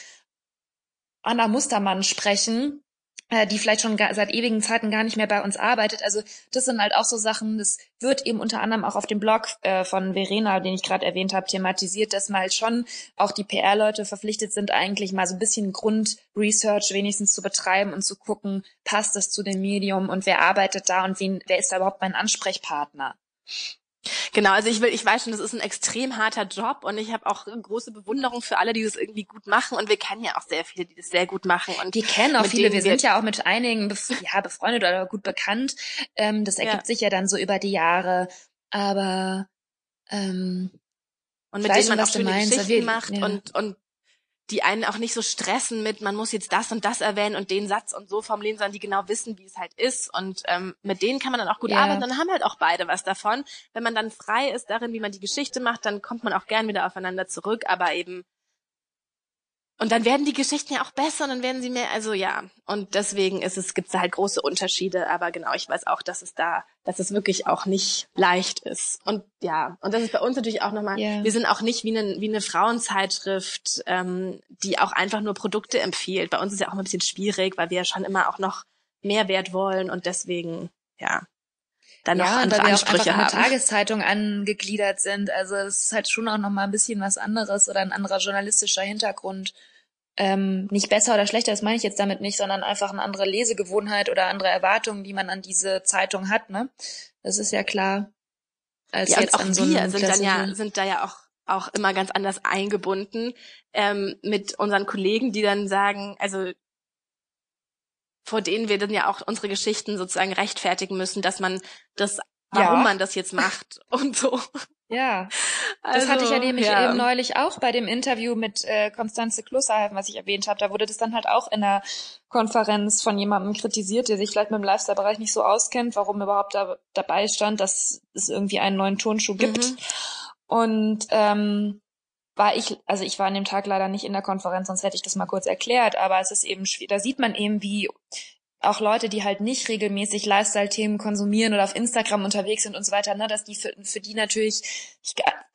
Anna Mustermann sprechen die vielleicht schon seit ewigen Zeiten gar nicht mehr bei uns arbeitet. Also das sind halt auch so Sachen, das wird eben unter anderem auch auf dem Blog äh, von Verena, den ich gerade erwähnt habe, thematisiert, dass mal schon auch die PR-Leute verpflichtet sind, eigentlich mal so ein bisschen Grundresearch wenigstens zu betreiben und zu gucken, passt das zu dem Medium und wer arbeitet da und wen, wer ist da überhaupt mein Ansprechpartner. Genau, also ich will, ich weiß schon, das ist ein extrem harter Job und ich habe auch große Bewunderung für alle, die das irgendwie gut machen und wir kennen ja auch sehr viele, die das sehr gut machen und wir kennen auch viele. Wir sind ja auch mit einigen bef ja befreundet oder gut bekannt. Ähm, das ergibt ja. sich ja dann so über die Jahre, aber ähm, und mit denen man auch schöne Geschichten macht ja. und und die einen auch nicht so stressen mit, man muss jetzt das und das erwähnen und den Satz und so formulieren, sondern die genau wissen, wie es halt ist. Und ähm, mit denen kann man dann auch gut ja. arbeiten. Dann haben halt auch beide was davon. Wenn man dann frei ist darin, wie man die Geschichte macht, dann kommt man auch gern wieder aufeinander zurück. Aber eben und dann werden die Geschichten ja auch besser und dann werden sie mehr, also ja. Und deswegen ist es, gibt es halt große Unterschiede. Aber genau, ich weiß auch, dass es da, dass es wirklich auch nicht leicht ist. Und ja, und das ist bei uns natürlich auch nochmal, yeah. wir sind auch nicht wie eine, wie eine Frauenzeitschrift, ähm, die auch einfach nur Produkte empfiehlt. Bei uns ist ja auch ein bisschen schwierig, weil wir ja schon immer auch noch Mehrwert wollen und deswegen, ja, dann noch ja, andere weil wir Ansprüche auch haben. Eine Tageszeitung angegliedert sind. Also es ist halt schon auch noch mal ein bisschen was anderes oder ein anderer journalistischer Hintergrund. Ähm, nicht besser oder schlechter, das meine ich jetzt damit nicht, sondern einfach eine andere Lesegewohnheit oder andere Erwartungen, die man an diese Zeitung hat. Ne, das ist ja klar. Als ja, jetzt und auch so wir sind dann ja sind da ja auch auch immer ganz anders eingebunden ähm, mit unseren Kollegen, die dann sagen, also vor denen wir dann ja auch unsere Geschichten sozusagen rechtfertigen müssen, dass man das, warum ja. man das jetzt macht und so. Ja, das also, hatte ich ja also, nämlich ja. eben neulich auch bei dem Interview mit äh, Konstanze Klusserhalfen, was ich erwähnt habe. Da wurde das dann halt auch in der Konferenz von jemandem kritisiert, der sich vielleicht mit dem Lifestyle-Bereich nicht so auskennt, warum überhaupt da dabei stand, dass es irgendwie einen neuen Turnschuh gibt. Mhm. Und ähm, war ich, also ich war an dem Tag leider nicht in der Konferenz, sonst hätte ich das mal kurz erklärt, aber es ist eben schwierig, da sieht man eben, wie auch Leute, die halt nicht regelmäßig Lifestyle-Themen konsumieren oder auf Instagram unterwegs sind und so weiter, ne, dass die für, für die natürlich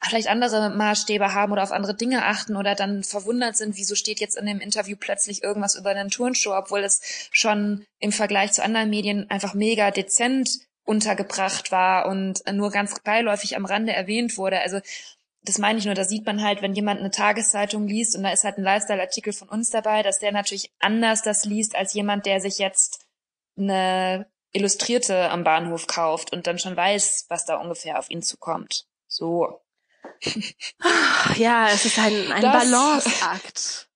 vielleicht andere Maßstäbe haben oder auf andere Dinge achten oder dann verwundert sind, wieso steht jetzt in dem Interview plötzlich irgendwas über einen Turnshow, obwohl es schon im Vergleich zu anderen Medien einfach mega dezent untergebracht war und nur ganz beiläufig am Rande erwähnt wurde. Also das meine ich nur, da sieht man halt, wenn jemand eine Tageszeitung liest und da ist halt ein Lifestyle-Artikel von uns dabei, dass der natürlich anders das liest als jemand, der sich jetzt eine Illustrierte am Bahnhof kauft und dann schon weiß, was da ungefähr auf ihn zukommt. So. Ja, es ist ein, ein Balanceakt.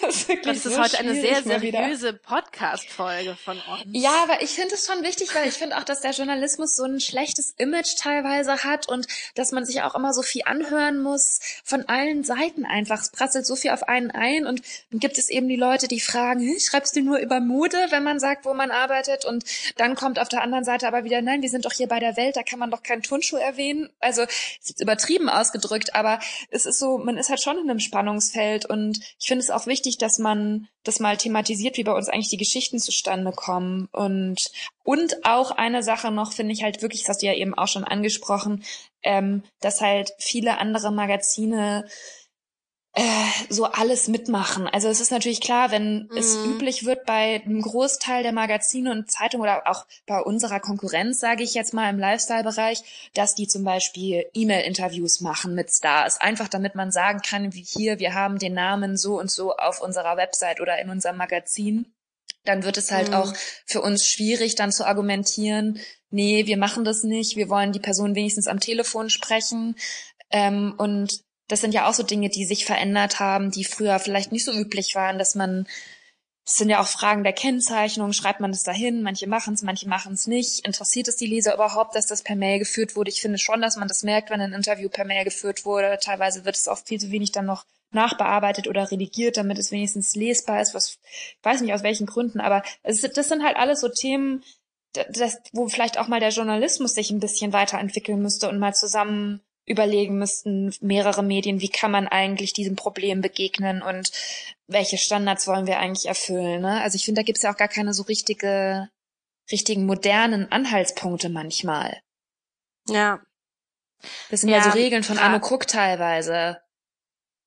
Das ist, wirklich das ist so heute eine sehr seriöse Podcast-Folge von uns. Ja, aber ich finde es schon wichtig, weil ich finde auch, dass der Journalismus so ein schlechtes Image teilweise hat und dass man sich auch immer so viel anhören muss von allen Seiten einfach. Es prasselt so viel auf einen ein und dann gibt es eben die Leute, die fragen, hm, schreibst du nur über Mode, wenn man sagt, wo man arbeitet? Und dann kommt auf der anderen Seite aber wieder, nein, wir sind doch hier bei der Welt, da kann man doch keinen Turnschuh erwähnen. Also, ist jetzt übertrieben ausgedrückt, aber es ist so, man ist halt schon in einem Spannungsfeld und ich finde es auch wichtig, dass man das mal thematisiert, wie bei uns eigentlich die Geschichten zustande kommen. Und, und auch eine Sache noch, finde ich halt wirklich, das hast du ja eben auch schon angesprochen, ähm, dass halt viele andere Magazine so alles mitmachen. Also es ist natürlich klar, wenn mhm. es üblich wird bei einem Großteil der Magazine und Zeitungen oder auch bei unserer Konkurrenz, sage ich jetzt mal im Lifestyle-Bereich, dass die zum Beispiel E-Mail-Interviews machen mit Stars, einfach damit man sagen kann, wie hier, wir haben den Namen so und so auf unserer Website oder in unserem Magazin. Dann wird es halt mhm. auch für uns schwierig, dann zu argumentieren, nee, wir machen das nicht, wir wollen die Person wenigstens am Telefon sprechen. Ähm, und das sind ja auch so Dinge, die sich verändert haben, die früher vielleicht nicht so üblich waren, dass man, das sind ja auch Fragen der Kennzeichnung, schreibt man das dahin, manche machen es, manche machen es nicht. Interessiert es die Leser überhaupt, dass das per Mail geführt wurde? Ich finde schon, dass man das merkt, wenn ein Interview per Mail geführt wurde. Teilweise wird es oft viel zu wenig dann noch nachbearbeitet oder redigiert, damit es wenigstens lesbar ist, was, ich weiß nicht aus welchen Gründen, aber es, das sind halt alles so Themen, das, wo vielleicht auch mal der Journalismus sich ein bisschen weiterentwickeln müsste und mal zusammen überlegen müssten, mehrere Medien, wie kann man eigentlich diesem Problem begegnen und welche Standards wollen wir eigentlich erfüllen. Ne? Also ich finde, da gibt es ja auch gar keine so richtige, richtigen modernen Anhaltspunkte manchmal. Ja. Das sind ja, ja so Regeln von Arno Cook teilweise.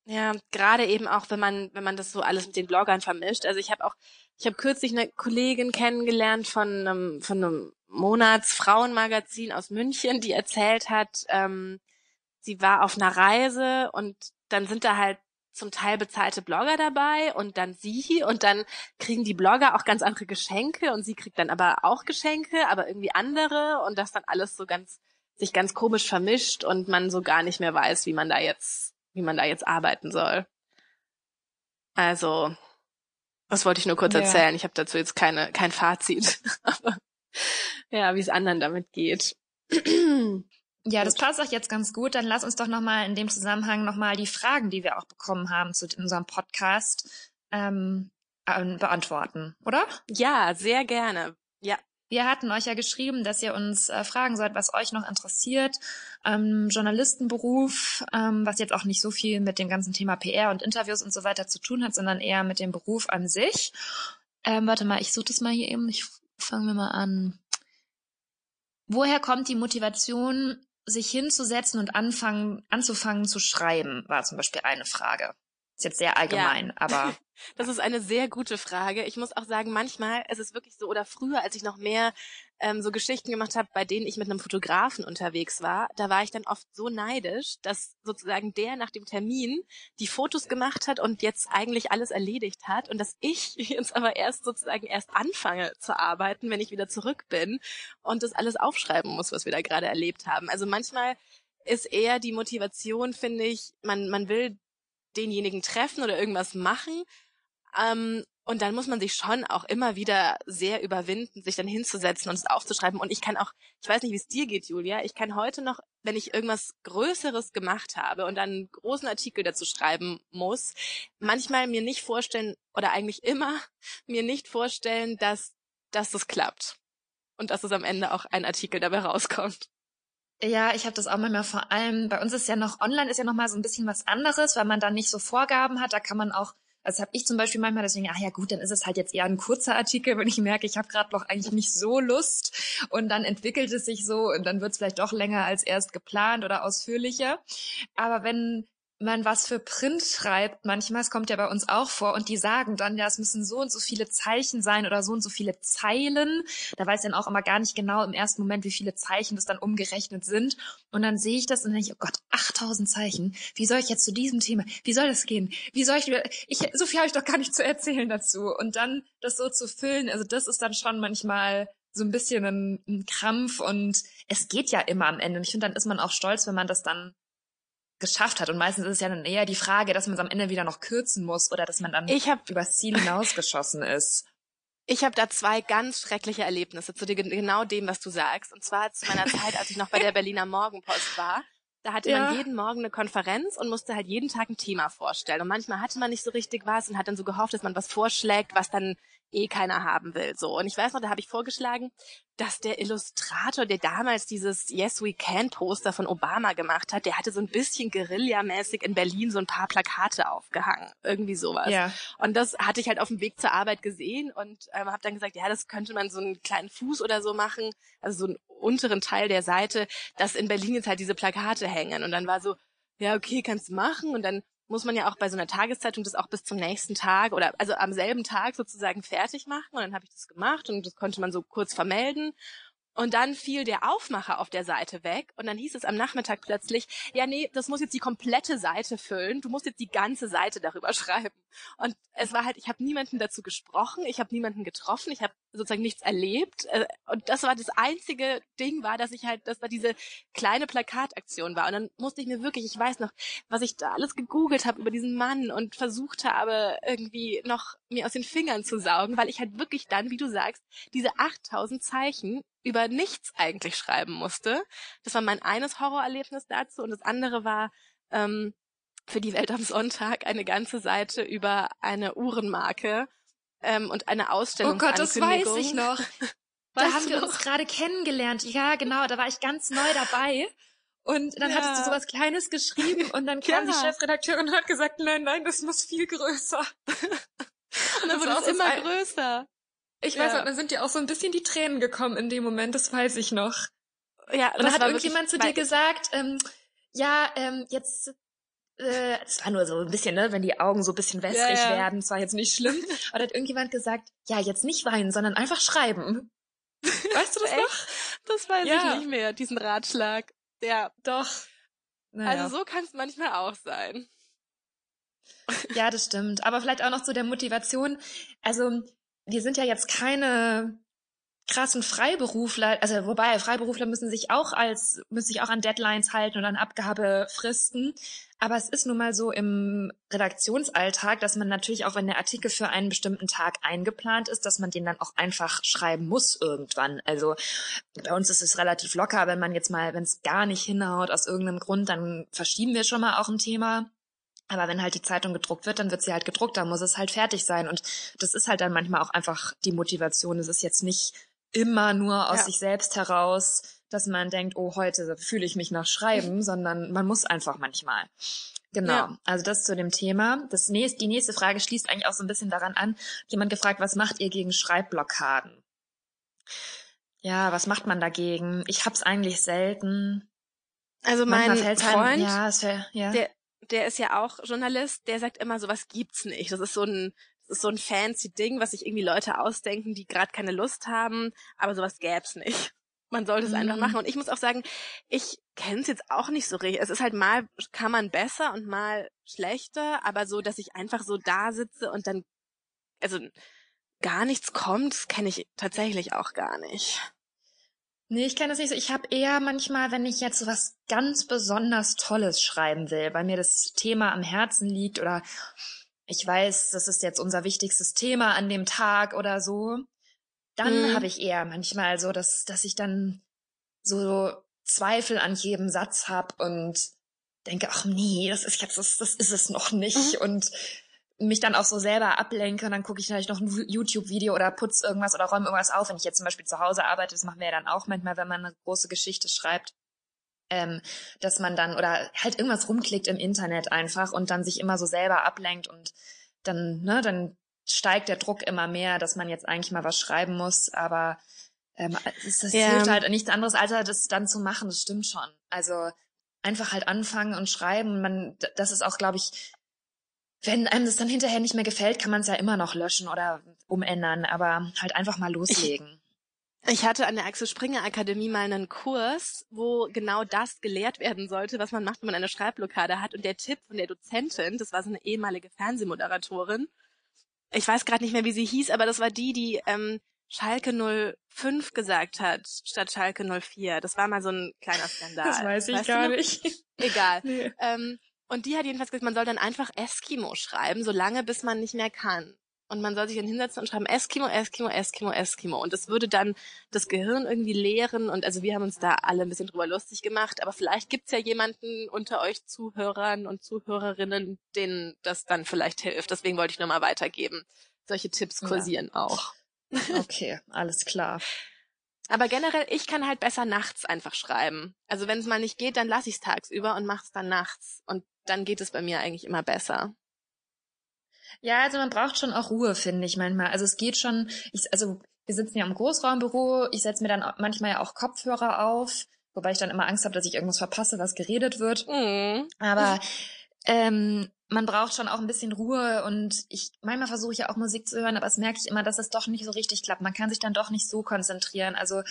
Ja, gerade eben auch, wenn man, wenn man das so alles mit den Bloggern vermischt. Also ich habe auch, ich habe kürzlich eine Kollegin kennengelernt von einem, von einem Monatsfrauenmagazin aus München, die erzählt hat, ähm, sie war auf einer Reise und dann sind da halt zum Teil bezahlte Blogger dabei und dann sie und dann kriegen die Blogger auch ganz andere Geschenke und sie kriegt dann aber auch Geschenke, aber irgendwie andere und das dann alles so ganz sich ganz komisch vermischt und man so gar nicht mehr weiß, wie man da jetzt wie man da jetzt arbeiten soll. Also das wollte ich nur kurz ja. erzählen. Ich habe dazu jetzt keine kein Fazit, aber ja, wie es anderen damit geht. Ja, das passt auch jetzt ganz gut. Dann lass uns doch nochmal in dem Zusammenhang nochmal die Fragen, die wir auch bekommen haben zu unserem Podcast, ähm, beantworten, oder? Ja, sehr gerne. Ja. Wir hatten euch ja geschrieben, dass ihr uns äh, fragen sollt, was euch noch interessiert. Ähm, Journalistenberuf, ähm, was jetzt auch nicht so viel mit dem ganzen Thema PR und Interviews und so weiter zu tun hat, sondern eher mit dem Beruf an sich. Ähm, warte mal, ich suche das mal hier eben. Ich fangen wir mal an. Woher kommt die Motivation, sich hinzusetzen und anfangen, anzufangen zu schreiben, war zum Beispiel eine Frage. Ist jetzt sehr allgemein, ja. aber. Das ist eine sehr gute Frage. Ich muss auch sagen, manchmal ist es wirklich so, oder früher, als ich noch mehr ähm, so Geschichten gemacht habe, bei denen ich mit einem Fotografen unterwegs war, da war ich dann oft so neidisch, dass sozusagen der nach dem Termin die Fotos gemacht hat und jetzt eigentlich alles erledigt hat und dass ich jetzt aber erst sozusagen erst anfange zu arbeiten, wenn ich wieder zurück bin und das alles aufschreiben muss, was wir da gerade erlebt haben. Also manchmal ist eher die Motivation, finde ich, man, man will denjenigen treffen oder irgendwas machen. Ähm, und dann muss man sich schon auch immer wieder sehr überwinden, sich dann hinzusetzen und es aufzuschreiben. Und ich kann auch, ich weiß nicht, wie es dir geht, Julia, ich kann heute noch, wenn ich irgendwas Größeres gemacht habe und dann einen großen Artikel dazu schreiben muss, manchmal mir nicht vorstellen oder eigentlich immer mir nicht vorstellen, dass, dass das klappt. Und dass es am Ende auch ein Artikel dabei rauskommt. Ja, ich habe das auch manchmal vor allem, bei uns ist ja noch, online ist ja noch mal so ein bisschen was anderes, weil man da nicht so Vorgaben hat. Da kann man auch, also habe ich zum Beispiel manchmal deswegen, ach ja gut, dann ist es halt jetzt eher ein kurzer Artikel, wenn ich merke, ich habe gerade noch eigentlich nicht so Lust und dann entwickelt es sich so und dann wird es vielleicht doch länger als erst geplant oder ausführlicher. Aber wenn man was für Print schreibt, manchmal, es kommt ja bei uns auch vor, und die sagen dann, ja, es müssen so und so viele Zeichen sein oder so und so viele Zeilen. Da weiß ich dann auch immer gar nicht genau im ersten Moment, wie viele Zeichen das dann umgerechnet sind. Und dann sehe ich das und denke oh Gott, 8000 Zeichen. Wie soll ich jetzt zu diesem Thema, wie soll das gehen? Wie soll ich, ich so viel habe ich doch gar nicht zu erzählen dazu. Und dann das so zu füllen, also das ist dann schon manchmal so ein bisschen ein, ein Krampf und es geht ja immer am Ende. Und ich finde, dann ist man auch stolz, wenn man das dann geschafft hat. Und meistens ist es ja dann eher die Frage, dass man es am Ende wieder noch kürzen muss oder dass man dann ich hab, übers Ziel hinausgeschossen ist. Ich habe da zwei ganz schreckliche Erlebnisse zu genau dem, was du sagst. Und zwar zu meiner Zeit, als ich noch bei der Berliner Morgenpost war. Da hatte ja. man jeden Morgen eine Konferenz und musste halt jeden Tag ein Thema vorstellen. Und manchmal hatte man nicht so richtig was und hat dann so gehofft, dass man was vorschlägt, was dann eh keiner haben will. So. Und ich weiß noch, da habe ich vorgeschlagen, dass der Illustrator, der damals dieses Yes We Can Poster von Obama gemacht hat, der hatte so ein bisschen Guerilla-mäßig in Berlin so ein paar Plakate aufgehangen. Irgendwie sowas. Ja. Und das hatte ich halt auf dem Weg zur Arbeit gesehen und ähm, habe dann gesagt, ja, das könnte man so einen kleinen Fuß oder so machen, also so einen unteren Teil der Seite, dass in Berlin jetzt halt diese Plakate hängen. Und dann war so, ja, okay, kannst du machen. Und dann muss man ja auch bei so einer Tageszeitung das auch bis zum nächsten Tag oder also am selben Tag sozusagen fertig machen. Und dann habe ich das gemacht und das konnte man so kurz vermelden. Und dann fiel der Aufmacher auf der Seite weg und dann hieß es am Nachmittag plötzlich, ja nee, das muss jetzt die komplette Seite füllen, du musst jetzt die ganze Seite darüber schreiben. Und es war halt, ich habe niemanden dazu gesprochen, ich habe niemanden getroffen, ich habe sozusagen nichts erlebt. Äh, und das war das einzige Ding war, dass ich halt, dass da diese kleine Plakataktion war. Und dann musste ich mir wirklich, ich weiß noch, was ich da alles gegoogelt habe über diesen Mann und versucht habe, irgendwie noch mir aus den Fingern zu saugen, weil ich halt wirklich dann, wie du sagst, diese 8000 Zeichen über nichts eigentlich schreiben musste. Das war mein eines Horrorerlebnis dazu und das andere war ähm, für die Welt am Sonntag eine ganze Seite über eine Uhrenmarke ähm, und eine Ausstellung. Oh Gott, das weiß ich noch. da haben wir noch? uns gerade kennengelernt. Ja, genau, da war ich ganz neu dabei. Und dann ja. hattest du sowas Kleines geschrieben und dann kam ja. die Chefredakteurin und hat gesagt, nein, nein, das muss viel größer. und dann wurde es immer größer. Ich ja. weiß auch, da sind dir auch so ein bisschen die Tränen gekommen in dem Moment, das weiß ich noch. Ja, und dann hat irgendjemand zu dir gesagt, ähm, ja, ähm, jetzt, äh, es war nur so ein bisschen, ne, wenn die Augen so ein bisschen wässrig ja, ja. werden, es war jetzt nicht schlimm. Aber hat irgendjemand gesagt, ja, jetzt nicht weinen, sondern einfach schreiben. Weißt du das noch? Das weiß ja. ich nicht mehr, diesen Ratschlag. Ja. Doch. Naja. Also so kann es manchmal auch sein. Ja, das stimmt. Aber vielleicht auch noch zu der Motivation. Also wir sind ja jetzt keine krassen Freiberufler, also wobei Freiberufler müssen sich auch als müssen sich auch an Deadlines halten und an Abgabefristen, aber es ist nun mal so im Redaktionsalltag, dass man natürlich auch wenn der Artikel für einen bestimmten Tag eingeplant ist, dass man den dann auch einfach schreiben muss irgendwann. Also bei uns ist es relativ locker, wenn man jetzt mal, wenn es gar nicht hinhaut aus irgendeinem Grund, dann verschieben wir schon mal auch ein Thema. Aber wenn halt die Zeitung gedruckt wird, dann wird sie halt gedruckt, dann muss es halt fertig sein. Und das ist halt dann manchmal auch einfach die Motivation. Es ist jetzt nicht immer nur aus ja. sich selbst heraus, dass man denkt, oh, heute fühle ich mich nach Schreiben, sondern man muss einfach manchmal. Genau. Ja. Also das zu dem Thema. Das nächste, die nächste Frage schließt eigentlich auch so ein bisschen daran an. Jemand gefragt, was macht ihr gegen Schreibblockaden? Ja, was macht man dagegen? Ich hab's eigentlich selten. Also mein Freund, einem, ja, wär, ja. der der ist ja auch Journalist, der sagt immer, sowas gibt's nicht. Das ist so ein, ist so ein fancy Ding, was sich irgendwie Leute ausdenken, die gerade keine Lust haben, aber sowas gäb's nicht. Man sollte es mhm. einfach machen. Und ich muss auch sagen, ich kenne es jetzt auch nicht so richtig. Es ist halt mal kann man besser und mal schlechter, aber so, dass ich einfach so da sitze und dann, also gar nichts kommt, kenne ich tatsächlich auch gar nicht. Nee, ich kenne das nicht so. Ich habe eher manchmal, wenn ich jetzt so was ganz besonders Tolles schreiben will, weil mir das Thema am Herzen liegt oder ich weiß, das ist jetzt unser wichtigstes Thema an dem Tag oder so, dann mhm. habe ich eher manchmal so, dass, dass ich dann so Zweifel an jedem Satz habe und denke, ach nee, das ist jetzt, das, das ist es noch nicht. Mhm. Und mich dann auch so selber ablenke und dann gucke ich vielleicht noch ein YouTube-Video oder putz irgendwas oder räume irgendwas auf. Wenn ich jetzt zum Beispiel zu Hause arbeite, das machen wir ja dann auch manchmal, wenn man eine große Geschichte schreibt, ähm, dass man dann oder halt irgendwas rumklickt im Internet einfach und dann sich immer so selber ablenkt und dann, ne, dann steigt der Druck immer mehr, dass man jetzt eigentlich mal was schreiben muss, aber ähm, das, das ja. hilft halt nichts anderes, als halt das dann zu machen, das stimmt schon. Also einfach halt anfangen und schreiben. Man, das ist auch, glaube ich, wenn einem das dann hinterher nicht mehr gefällt, kann man es ja immer noch löschen oder umändern, aber halt einfach mal loslegen. Ich, ich hatte an der Axel Springer Akademie mal einen Kurs, wo genau das gelehrt werden sollte, was man macht, wenn man eine Schreibblockade hat. Und der Tipp von der Dozentin, das war so eine ehemalige Fernsehmoderatorin, ich weiß gerade nicht mehr, wie sie hieß, aber das war die, die ähm, Schalke 05 gesagt hat, statt Schalke 04. Das war mal so ein kleiner Skandal. Das weiß ich weißt gar nicht. Egal. Nee. Ähm, und die hat jedenfalls gesagt, man soll dann einfach Eskimo schreiben, solange bis man nicht mehr kann. Und man soll sich dann hinsetzen und schreiben Eskimo, Eskimo, Eskimo, Eskimo. Und das würde dann das Gehirn irgendwie leeren. Und also wir haben uns da alle ein bisschen drüber lustig gemacht. Aber vielleicht gibt's ja jemanden unter euch Zuhörern und Zuhörerinnen, denen das dann vielleicht hilft. Deswegen wollte ich nochmal weitergeben. Solche Tipps kursieren ja. auch. Okay, alles klar. Aber generell, ich kann halt besser nachts einfach schreiben. Also wenn es mal nicht geht, dann lasse ich es tagsüber und mach's dann nachts. Und dann geht es bei mir eigentlich immer besser. Ja, also man braucht schon auch Ruhe, finde ich manchmal. Also es geht schon, ich, also wir sitzen ja im Großraumbüro, ich setze mir dann manchmal ja auch Kopfhörer auf, wobei ich dann immer Angst habe, dass ich irgendwas verpasse, was geredet wird. Mhm. Aber ähm, man braucht schon auch ein bisschen Ruhe und ich manchmal versuche ich ja auch Musik zu hören, aber es merke ich immer, dass es doch nicht so richtig klappt. Man kann sich dann doch nicht so konzentrieren. Also,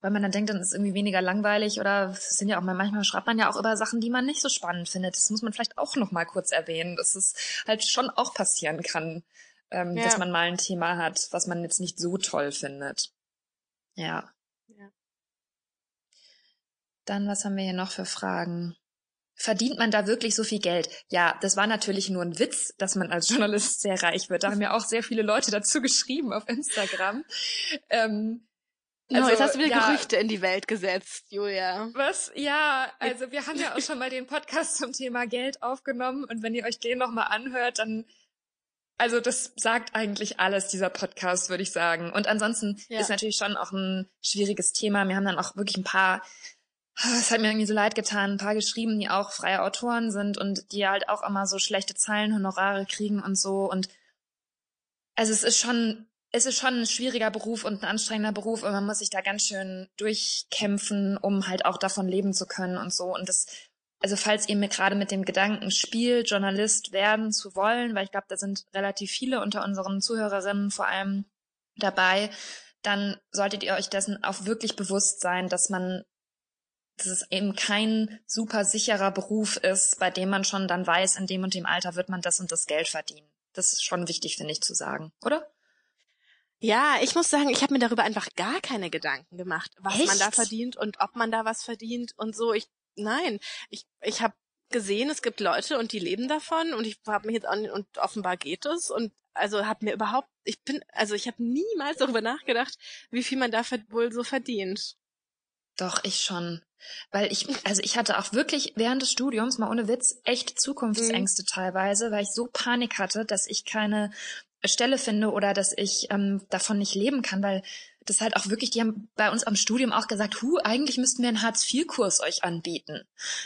weil man dann denkt, dann ist es irgendwie weniger langweilig oder es sind ja auch manchmal schreibt man ja auch über Sachen, die man nicht so spannend findet. Das muss man vielleicht auch noch mal kurz erwähnen, dass es halt schon auch passieren kann, ähm, ja. dass man mal ein Thema hat, was man jetzt nicht so toll findet. Ja. ja. Dann, was haben wir hier noch für Fragen? Verdient man da wirklich so viel Geld? Ja, das war natürlich nur ein Witz, dass man als Journalist sehr reich wird. Da haben ja auch sehr viele Leute dazu geschrieben auf Instagram. Ähm, also, no, jetzt hast du wieder ja, Gerüchte in die Welt gesetzt, Julia. Was? Ja, also wir haben ja auch schon mal den Podcast zum Thema Geld aufgenommen und wenn ihr euch den nochmal anhört, dann also das sagt eigentlich alles, dieser Podcast, würde ich sagen. Und ansonsten ja. ist natürlich schon auch ein schwieriges Thema. Wir haben dann auch wirklich ein paar es hat mir irgendwie so leid getan, ein paar geschrieben, die auch freie Autoren sind und die halt auch immer so schlechte Zeilenhonorare kriegen und so. Und also es ist schon, es ist schon ein schwieriger Beruf und ein anstrengender Beruf und man muss sich da ganz schön durchkämpfen, um halt auch davon leben zu können und so. Und das, also falls ihr mir gerade mit dem Gedanken spielt, Journalist werden zu wollen, weil ich glaube, da sind relativ viele unter unseren Zuhörerinnen vor allem dabei, dann solltet ihr euch dessen auch wirklich bewusst sein, dass man dass es eben kein super sicherer Beruf ist, bei dem man schon dann weiß, in dem und dem Alter wird man das und das Geld verdienen. Das ist schon wichtig, finde ich, zu sagen, oder? Ja, ich muss sagen, ich habe mir darüber einfach gar keine Gedanken gemacht, was Echt? man da verdient und ob man da was verdient und so. Ich nein, ich ich habe gesehen, es gibt Leute und die leben davon und ich habe mich jetzt an und offenbar geht es und also habe mir überhaupt ich bin also ich habe niemals darüber nachgedacht, wie viel man da wohl so verdient. Doch, ich schon. Weil ich, also ich hatte auch wirklich während des Studiums, mal ohne Witz, echt Zukunftsängste mhm. teilweise, weil ich so Panik hatte, dass ich keine Stelle finde oder dass ich ähm, davon nicht leben kann, weil das halt auch wirklich, die haben bei uns am Studium auch gesagt, hu, eigentlich müssten wir einen Hartz-IV-Kurs euch anbieten,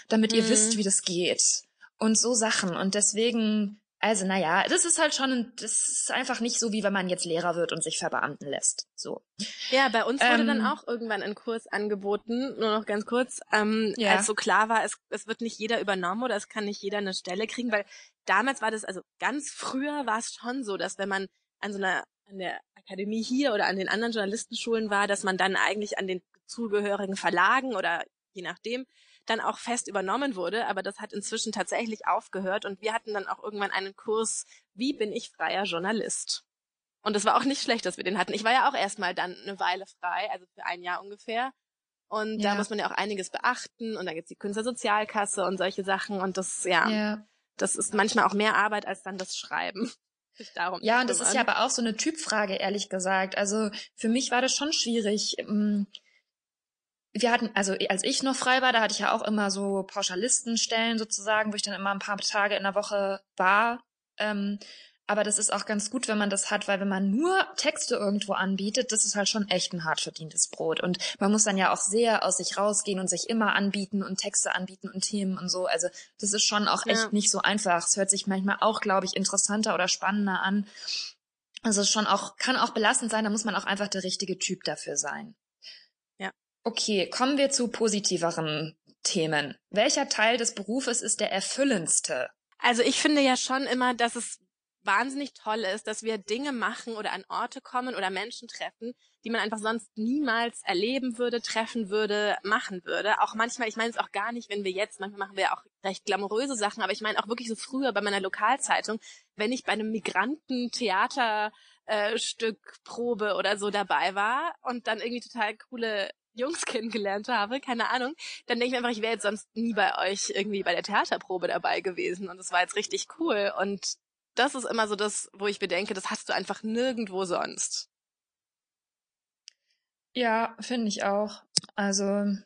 damit mhm. ihr wisst, wie das geht. Und so Sachen. Und deswegen also, naja, das ist halt schon, das ist einfach nicht so, wie wenn man jetzt Lehrer wird und sich verbeamten lässt. So. Ja, bei uns wurde ähm, dann auch irgendwann ein Kurs angeboten, nur noch ganz kurz, ähm, ja. als so klar war, es, es wird nicht jeder übernommen oder es kann nicht jeder eine Stelle kriegen, weil damals war das, also ganz früher war es schon so, dass wenn man an so einer, an der Akademie hier oder an den anderen Journalistenschulen war, dass man dann eigentlich an den zugehörigen Verlagen oder je nachdem dann auch fest übernommen wurde, aber das hat inzwischen tatsächlich aufgehört und wir hatten dann auch irgendwann einen Kurs, wie bin ich freier Journalist? Und es war auch nicht schlecht, dass wir den hatten. Ich war ja auch erstmal dann eine Weile frei, also für ein Jahr ungefähr. Und ja. da muss man ja auch einiges beachten und da gibt's die Künstlersozialkasse und solche Sachen und das, ja, ja, das ist manchmal auch mehr Arbeit als dann das Schreiben. Darum ja, und das ist ja aber auch so eine Typfrage, ehrlich gesagt. Also für mich war das schon schwierig. Ähm, wir hatten, also als ich noch frei war, da hatte ich ja auch immer so Pauschalistenstellen sozusagen, wo ich dann immer ein paar Tage in der Woche war. Ähm, aber das ist auch ganz gut, wenn man das hat, weil wenn man nur Texte irgendwo anbietet, das ist halt schon echt ein hart verdientes Brot. Und man muss dann ja auch sehr aus sich rausgehen und sich immer anbieten und Texte anbieten und Themen und so. Also das ist schon auch echt ja. nicht so einfach. Es hört sich manchmal auch, glaube ich, interessanter oder spannender an. Also es schon auch, kann auch belastend sein, da muss man auch einfach der richtige Typ dafür sein. Okay, kommen wir zu positiveren Themen. Welcher Teil des Berufes ist der erfüllendste? Also ich finde ja schon immer, dass es wahnsinnig toll ist, dass wir Dinge machen oder an Orte kommen oder Menschen treffen, die man einfach sonst niemals erleben würde, treffen würde, machen würde. Auch manchmal, ich meine es auch gar nicht, wenn wir jetzt, manchmal machen wir ja auch recht glamouröse Sachen, aber ich meine auch wirklich so früher bei meiner Lokalzeitung, wenn ich bei einem Migranten-Theater äh, Stückprobe oder so dabei war und dann irgendwie total coole Jungs kennengelernt habe, keine Ahnung, dann denke ich mir einfach, ich wäre jetzt sonst nie bei euch irgendwie bei der Theaterprobe dabei gewesen und es war jetzt richtig cool und das ist immer so das, wo ich bedenke, das hast du einfach nirgendwo sonst. Ja, finde ich auch. Also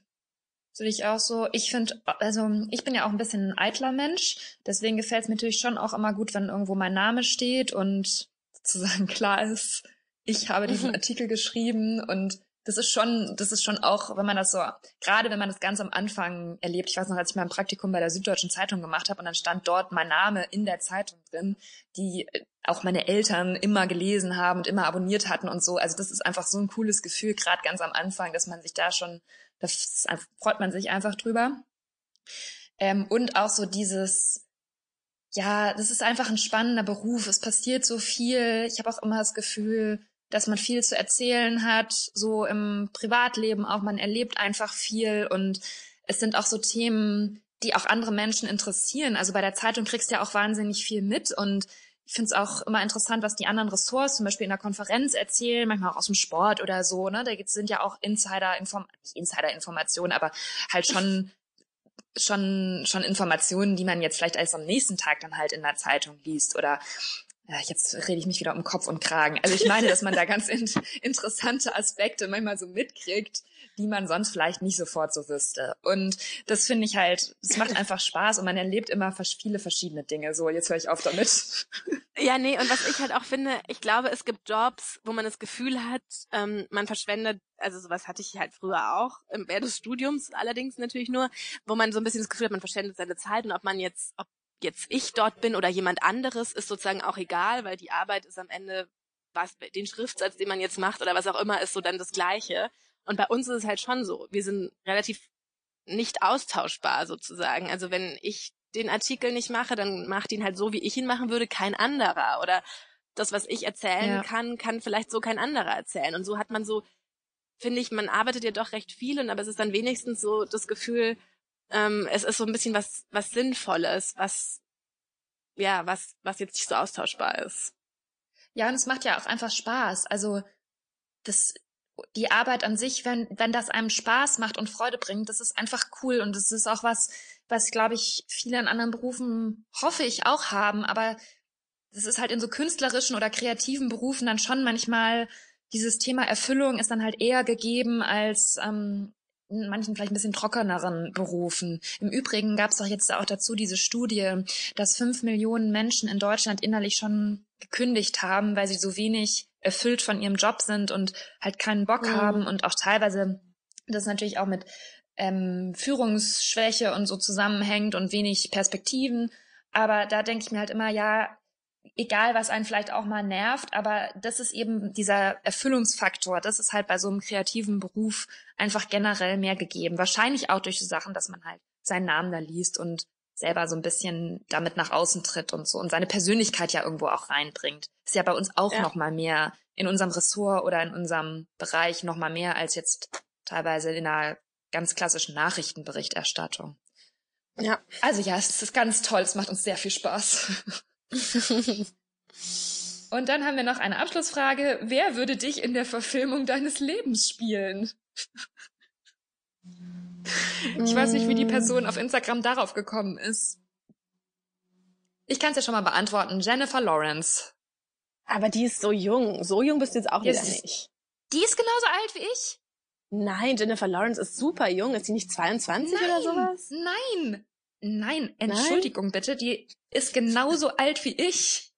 sehe ich auch so. Ich finde, also ich bin ja auch ein bisschen ein eitler Mensch, deswegen gefällt es mir natürlich schon auch immer gut, wenn irgendwo mein Name steht und sozusagen klar ist, ich habe diesen Artikel geschrieben und das ist schon, das ist schon auch, wenn man das so, gerade wenn man das ganz am Anfang erlebt, ich weiß noch, als ich mal ein Praktikum bei der Süddeutschen Zeitung gemacht habe und dann stand dort mein Name in der Zeitung drin, die äh, auch meine Eltern immer gelesen haben und immer abonniert hatten und so. Also das ist einfach so ein cooles Gefühl, gerade ganz am Anfang, dass man sich da schon, da freut man sich einfach drüber. Ähm, und auch so dieses, ja, das ist einfach ein spannender Beruf. Es passiert so viel. Ich habe auch immer das Gefühl, dass man viel zu erzählen hat, so im Privatleben auch. Man erlebt einfach viel und es sind auch so Themen, die auch andere Menschen interessieren. Also bei der Zeitung kriegst du ja auch wahnsinnig viel mit und ich finde es auch immer interessant, was die anderen Ressorts zum Beispiel in der Konferenz erzählen, manchmal auch aus dem Sport oder so. Ne? Da sind ja auch Insider-Informationen, Insider-Informationen, aber halt schon schon schon Informationen, die man jetzt vielleicht erst am nächsten Tag dann halt in der Zeitung liest oder ja, jetzt rede ich mich wieder um Kopf und Kragen. Also ich meine, dass man da ganz in, interessante Aspekte manchmal so mitkriegt, die man sonst vielleicht nicht sofort so wüsste. Und das finde ich halt, es macht einfach Spaß und man erlebt immer viele verschiedene Dinge. So, jetzt höre ich auf damit. Ja, nee, und was ich halt auch finde, ich glaube, es gibt Jobs, wo man das Gefühl hat, ähm, man verschwendet, also sowas hatte ich halt früher auch, während des Studiums allerdings natürlich nur, wo man so ein bisschen das Gefühl hat, man verschwendet seine Zeit und ob man jetzt, ob jetzt ich dort bin oder jemand anderes, ist sozusagen auch egal, weil die Arbeit ist am Ende, was, den Schriftsatz, den man jetzt macht oder was auch immer, ist so dann das Gleiche. Und bei uns ist es halt schon so. Wir sind relativ nicht austauschbar sozusagen. Also wenn ich den Artikel nicht mache, dann macht ihn halt so, wie ich ihn machen würde, kein anderer. Oder das, was ich erzählen ja. kann, kann vielleicht so kein anderer erzählen. Und so hat man so, finde ich, man arbeitet ja doch recht viel und aber es ist dann wenigstens so das Gefühl, ähm, es ist so ein bisschen was, was Sinnvolles, was, ja, was, was jetzt nicht so austauschbar ist. Ja, und es macht ja auch einfach Spaß. Also, das, die Arbeit an sich, wenn, wenn das einem Spaß macht und Freude bringt, das ist einfach cool und das ist auch was, was, glaube ich, viele in anderen Berufen, hoffe ich, auch haben, aber das ist halt in so künstlerischen oder kreativen Berufen dann schon manchmal dieses Thema Erfüllung ist dann halt eher gegeben als ähm, manchen vielleicht ein bisschen trockeneren Berufen. Im Übrigen gab es doch jetzt auch dazu diese Studie, dass fünf Millionen Menschen in Deutschland innerlich schon gekündigt haben, weil sie so wenig erfüllt von ihrem Job sind und halt keinen Bock mhm. haben und auch teilweise das natürlich auch mit ähm, Führungsschwäche und so zusammenhängt und wenig Perspektiven. Aber da denke ich mir halt immer, ja, egal was einen vielleicht auch mal nervt, aber das ist eben dieser Erfüllungsfaktor, das ist halt bei so einem kreativen Beruf einfach generell mehr gegeben. Wahrscheinlich auch durch so Sachen, dass man halt seinen Namen da liest und selber so ein bisschen damit nach außen tritt und so und seine Persönlichkeit ja irgendwo auch reinbringt. Ist ja bei uns auch ja. noch mal mehr in unserem Ressort oder in unserem Bereich noch mal mehr als jetzt teilweise in einer ganz klassischen Nachrichtenberichterstattung. Ja. Also ja, es ist ganz toll, es macht uns sehr viel Spaß. Und dann haben wir noch eine Abschlussfrage. Wer würde dich in der Verfilmung deines Lebens spielen? Ich weiß nicht, wie die Person auf Instagram darauf gekommen ist. Ich kann es ja schon mal beantworten. Jennifer Lawrence. Aber die ist so jung. So jung bist du jetzt auch wieder nicht. Die ist genauso alt wie ich. Nein, Jennifer Lawrence ist super jung. Ist die nicht 22 nein, oder sowas? Nein, nein, Entschuldigung nein? bitte. Die ist genauso alt wie ich.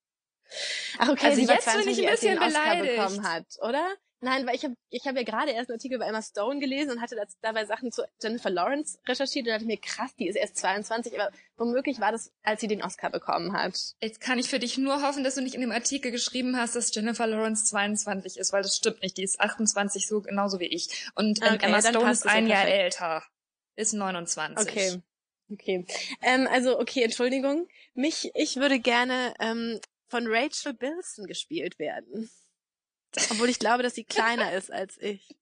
Ach okay, also jetzt bin ich ein bisschen beleidigt. bekommen hat, oder? Nein, weil ich habe ich hab ja gerade erst einen Artikel bei Emma Stone gelesen und hatte dabei Sachen zu Jennifer Lawrence recherchiert und dachte mir, krass, die ist erst 22, aber womöglich war das, als sie den Oscar bekommen hat. Jetzt kann ich für dich nur hoffen, dass du nicht in dem Artikel geschrieben hast, dass Jennifer Lawrence 22 ist, weil das stimmt nicht. Die ist 28, so genauso wie ich. Und ähm, okay, Emma Stone ist ein Jahr älter. Ist 29. Okay. Okay. Ähm, also, okay, Entschuldigung. Mich, ich würde gerne ähm, von Rachel Bilson gespielt werden. Obwohl ich glaube, dass sie kleiner ist als ich.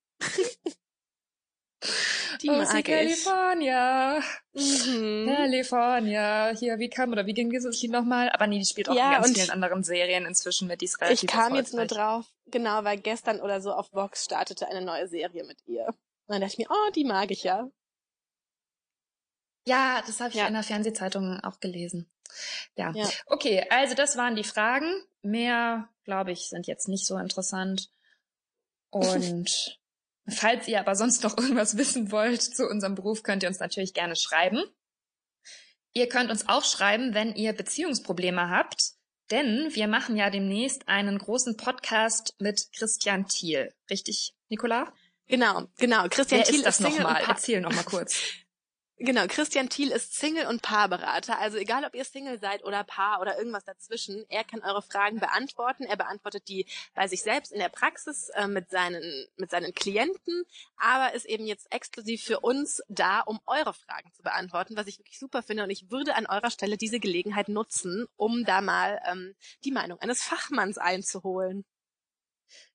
Die oh, mag California. Mhm. California. Hier, wie kam, oder wie ging dieses Lied nochmal? Aber nee, die spielt auch ja, in ganz vielen anderen Serien inzwischen mit. Die ist relativ Ich kam jetzt nur drauf, genau, weil gestern oder so auf Vox startete eine neue Serie mit ihr. Und dann dachte ich mir, oh, die mag ich ja. Ja, das habe ich ja. in der Fernsehzeitung auch gelesen. Ja. ja. Okay, also das waren die Fragen. Mehr, glaube ich, sind jetzt nicht so interessant. Und falls ihr aber sonst noch irgendwas wissen wollt zu unserem Beruf, könnt ihr uns natürlich gerne schreiben. Ihr könnt uns auch schreiben, wenn ihr Beziehungsprobleme habt, denn wir machen ja demnächst einen großen Podcast mit Christian Thiel. Richtig, Nicola? Genau, genau. Christian Wer Thiel ist das nochmal? Erzähl nochmal kurz. Genau, Christian Thiel ist Single- und Paarberater. Also egal, ob ihr Single seid oder Paar oder irgendwas dazwischen, er kann eure Fragen beantworten. Er beantwortet die bei sich selbst in der Praxis äh, mit, seinen, mit seinen Klienten, aber ist eben jetzt exklusiv für uns da, um eure Fragen zu beantworten, was ich wirklich super finde. Und ich würde an eurer Stelle diese Gelegenheit nutzen, um da mal ähm, die Meinung eines Fachmanns einzuholen.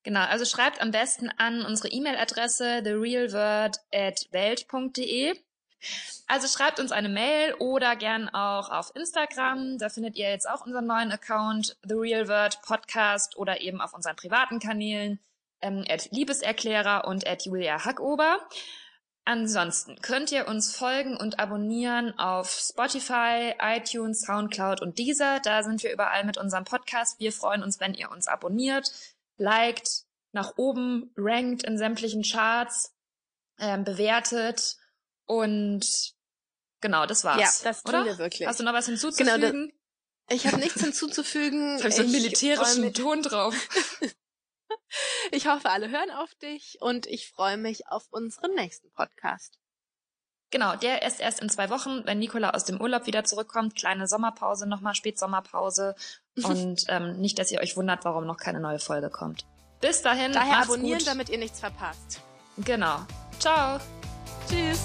Genau, also schreibt am besten an unsere E-Mail-Adresse therealword@welt.de. Also schreibt uns eine Mail oder gern auch auf Instagram. Da findet ihr jetzt auch unseren neuen Account, The Real Word Podcast oder eben auf unseren privaten Kanälen, ähm, at Liebeserklärer und at Julia Hackober. Ansonsten könnt ihr uns folgen und abonnieren auf Spotify, iTunes, Soundcloud und Deezer. Da sind wir überall mit unserem Podcast. Wir freuen uns, wenn ihr uns abonniert, liked, nach oben rankt in sämtlichen Charts, ähm, bewertet und genau, das war's. Ja, das tun oder? wir wirklich. Hast du noch was hinzuzufügen? Genau, ich habe nichts hinzuzufügen. Jetzt hab ich so einen militärischen Ton drauf. ich hoffe, alle hören auf dich und ich freue mich auf unseren nächsten Podcast. Genau, der ist erst in zwei Wochen, wenn Nicola aus dem Urlaub wieder zurückkommt. Kleine Sommerpause, nochmal Spätsommerpause. Und ähm, nicht, dass ihr euch wundert, warum noch keine neue Folge kommt. Bis dahin. Daher abonnieren, gut. damit ihr nichts verpasst. Genau. Ciao. Tschüss.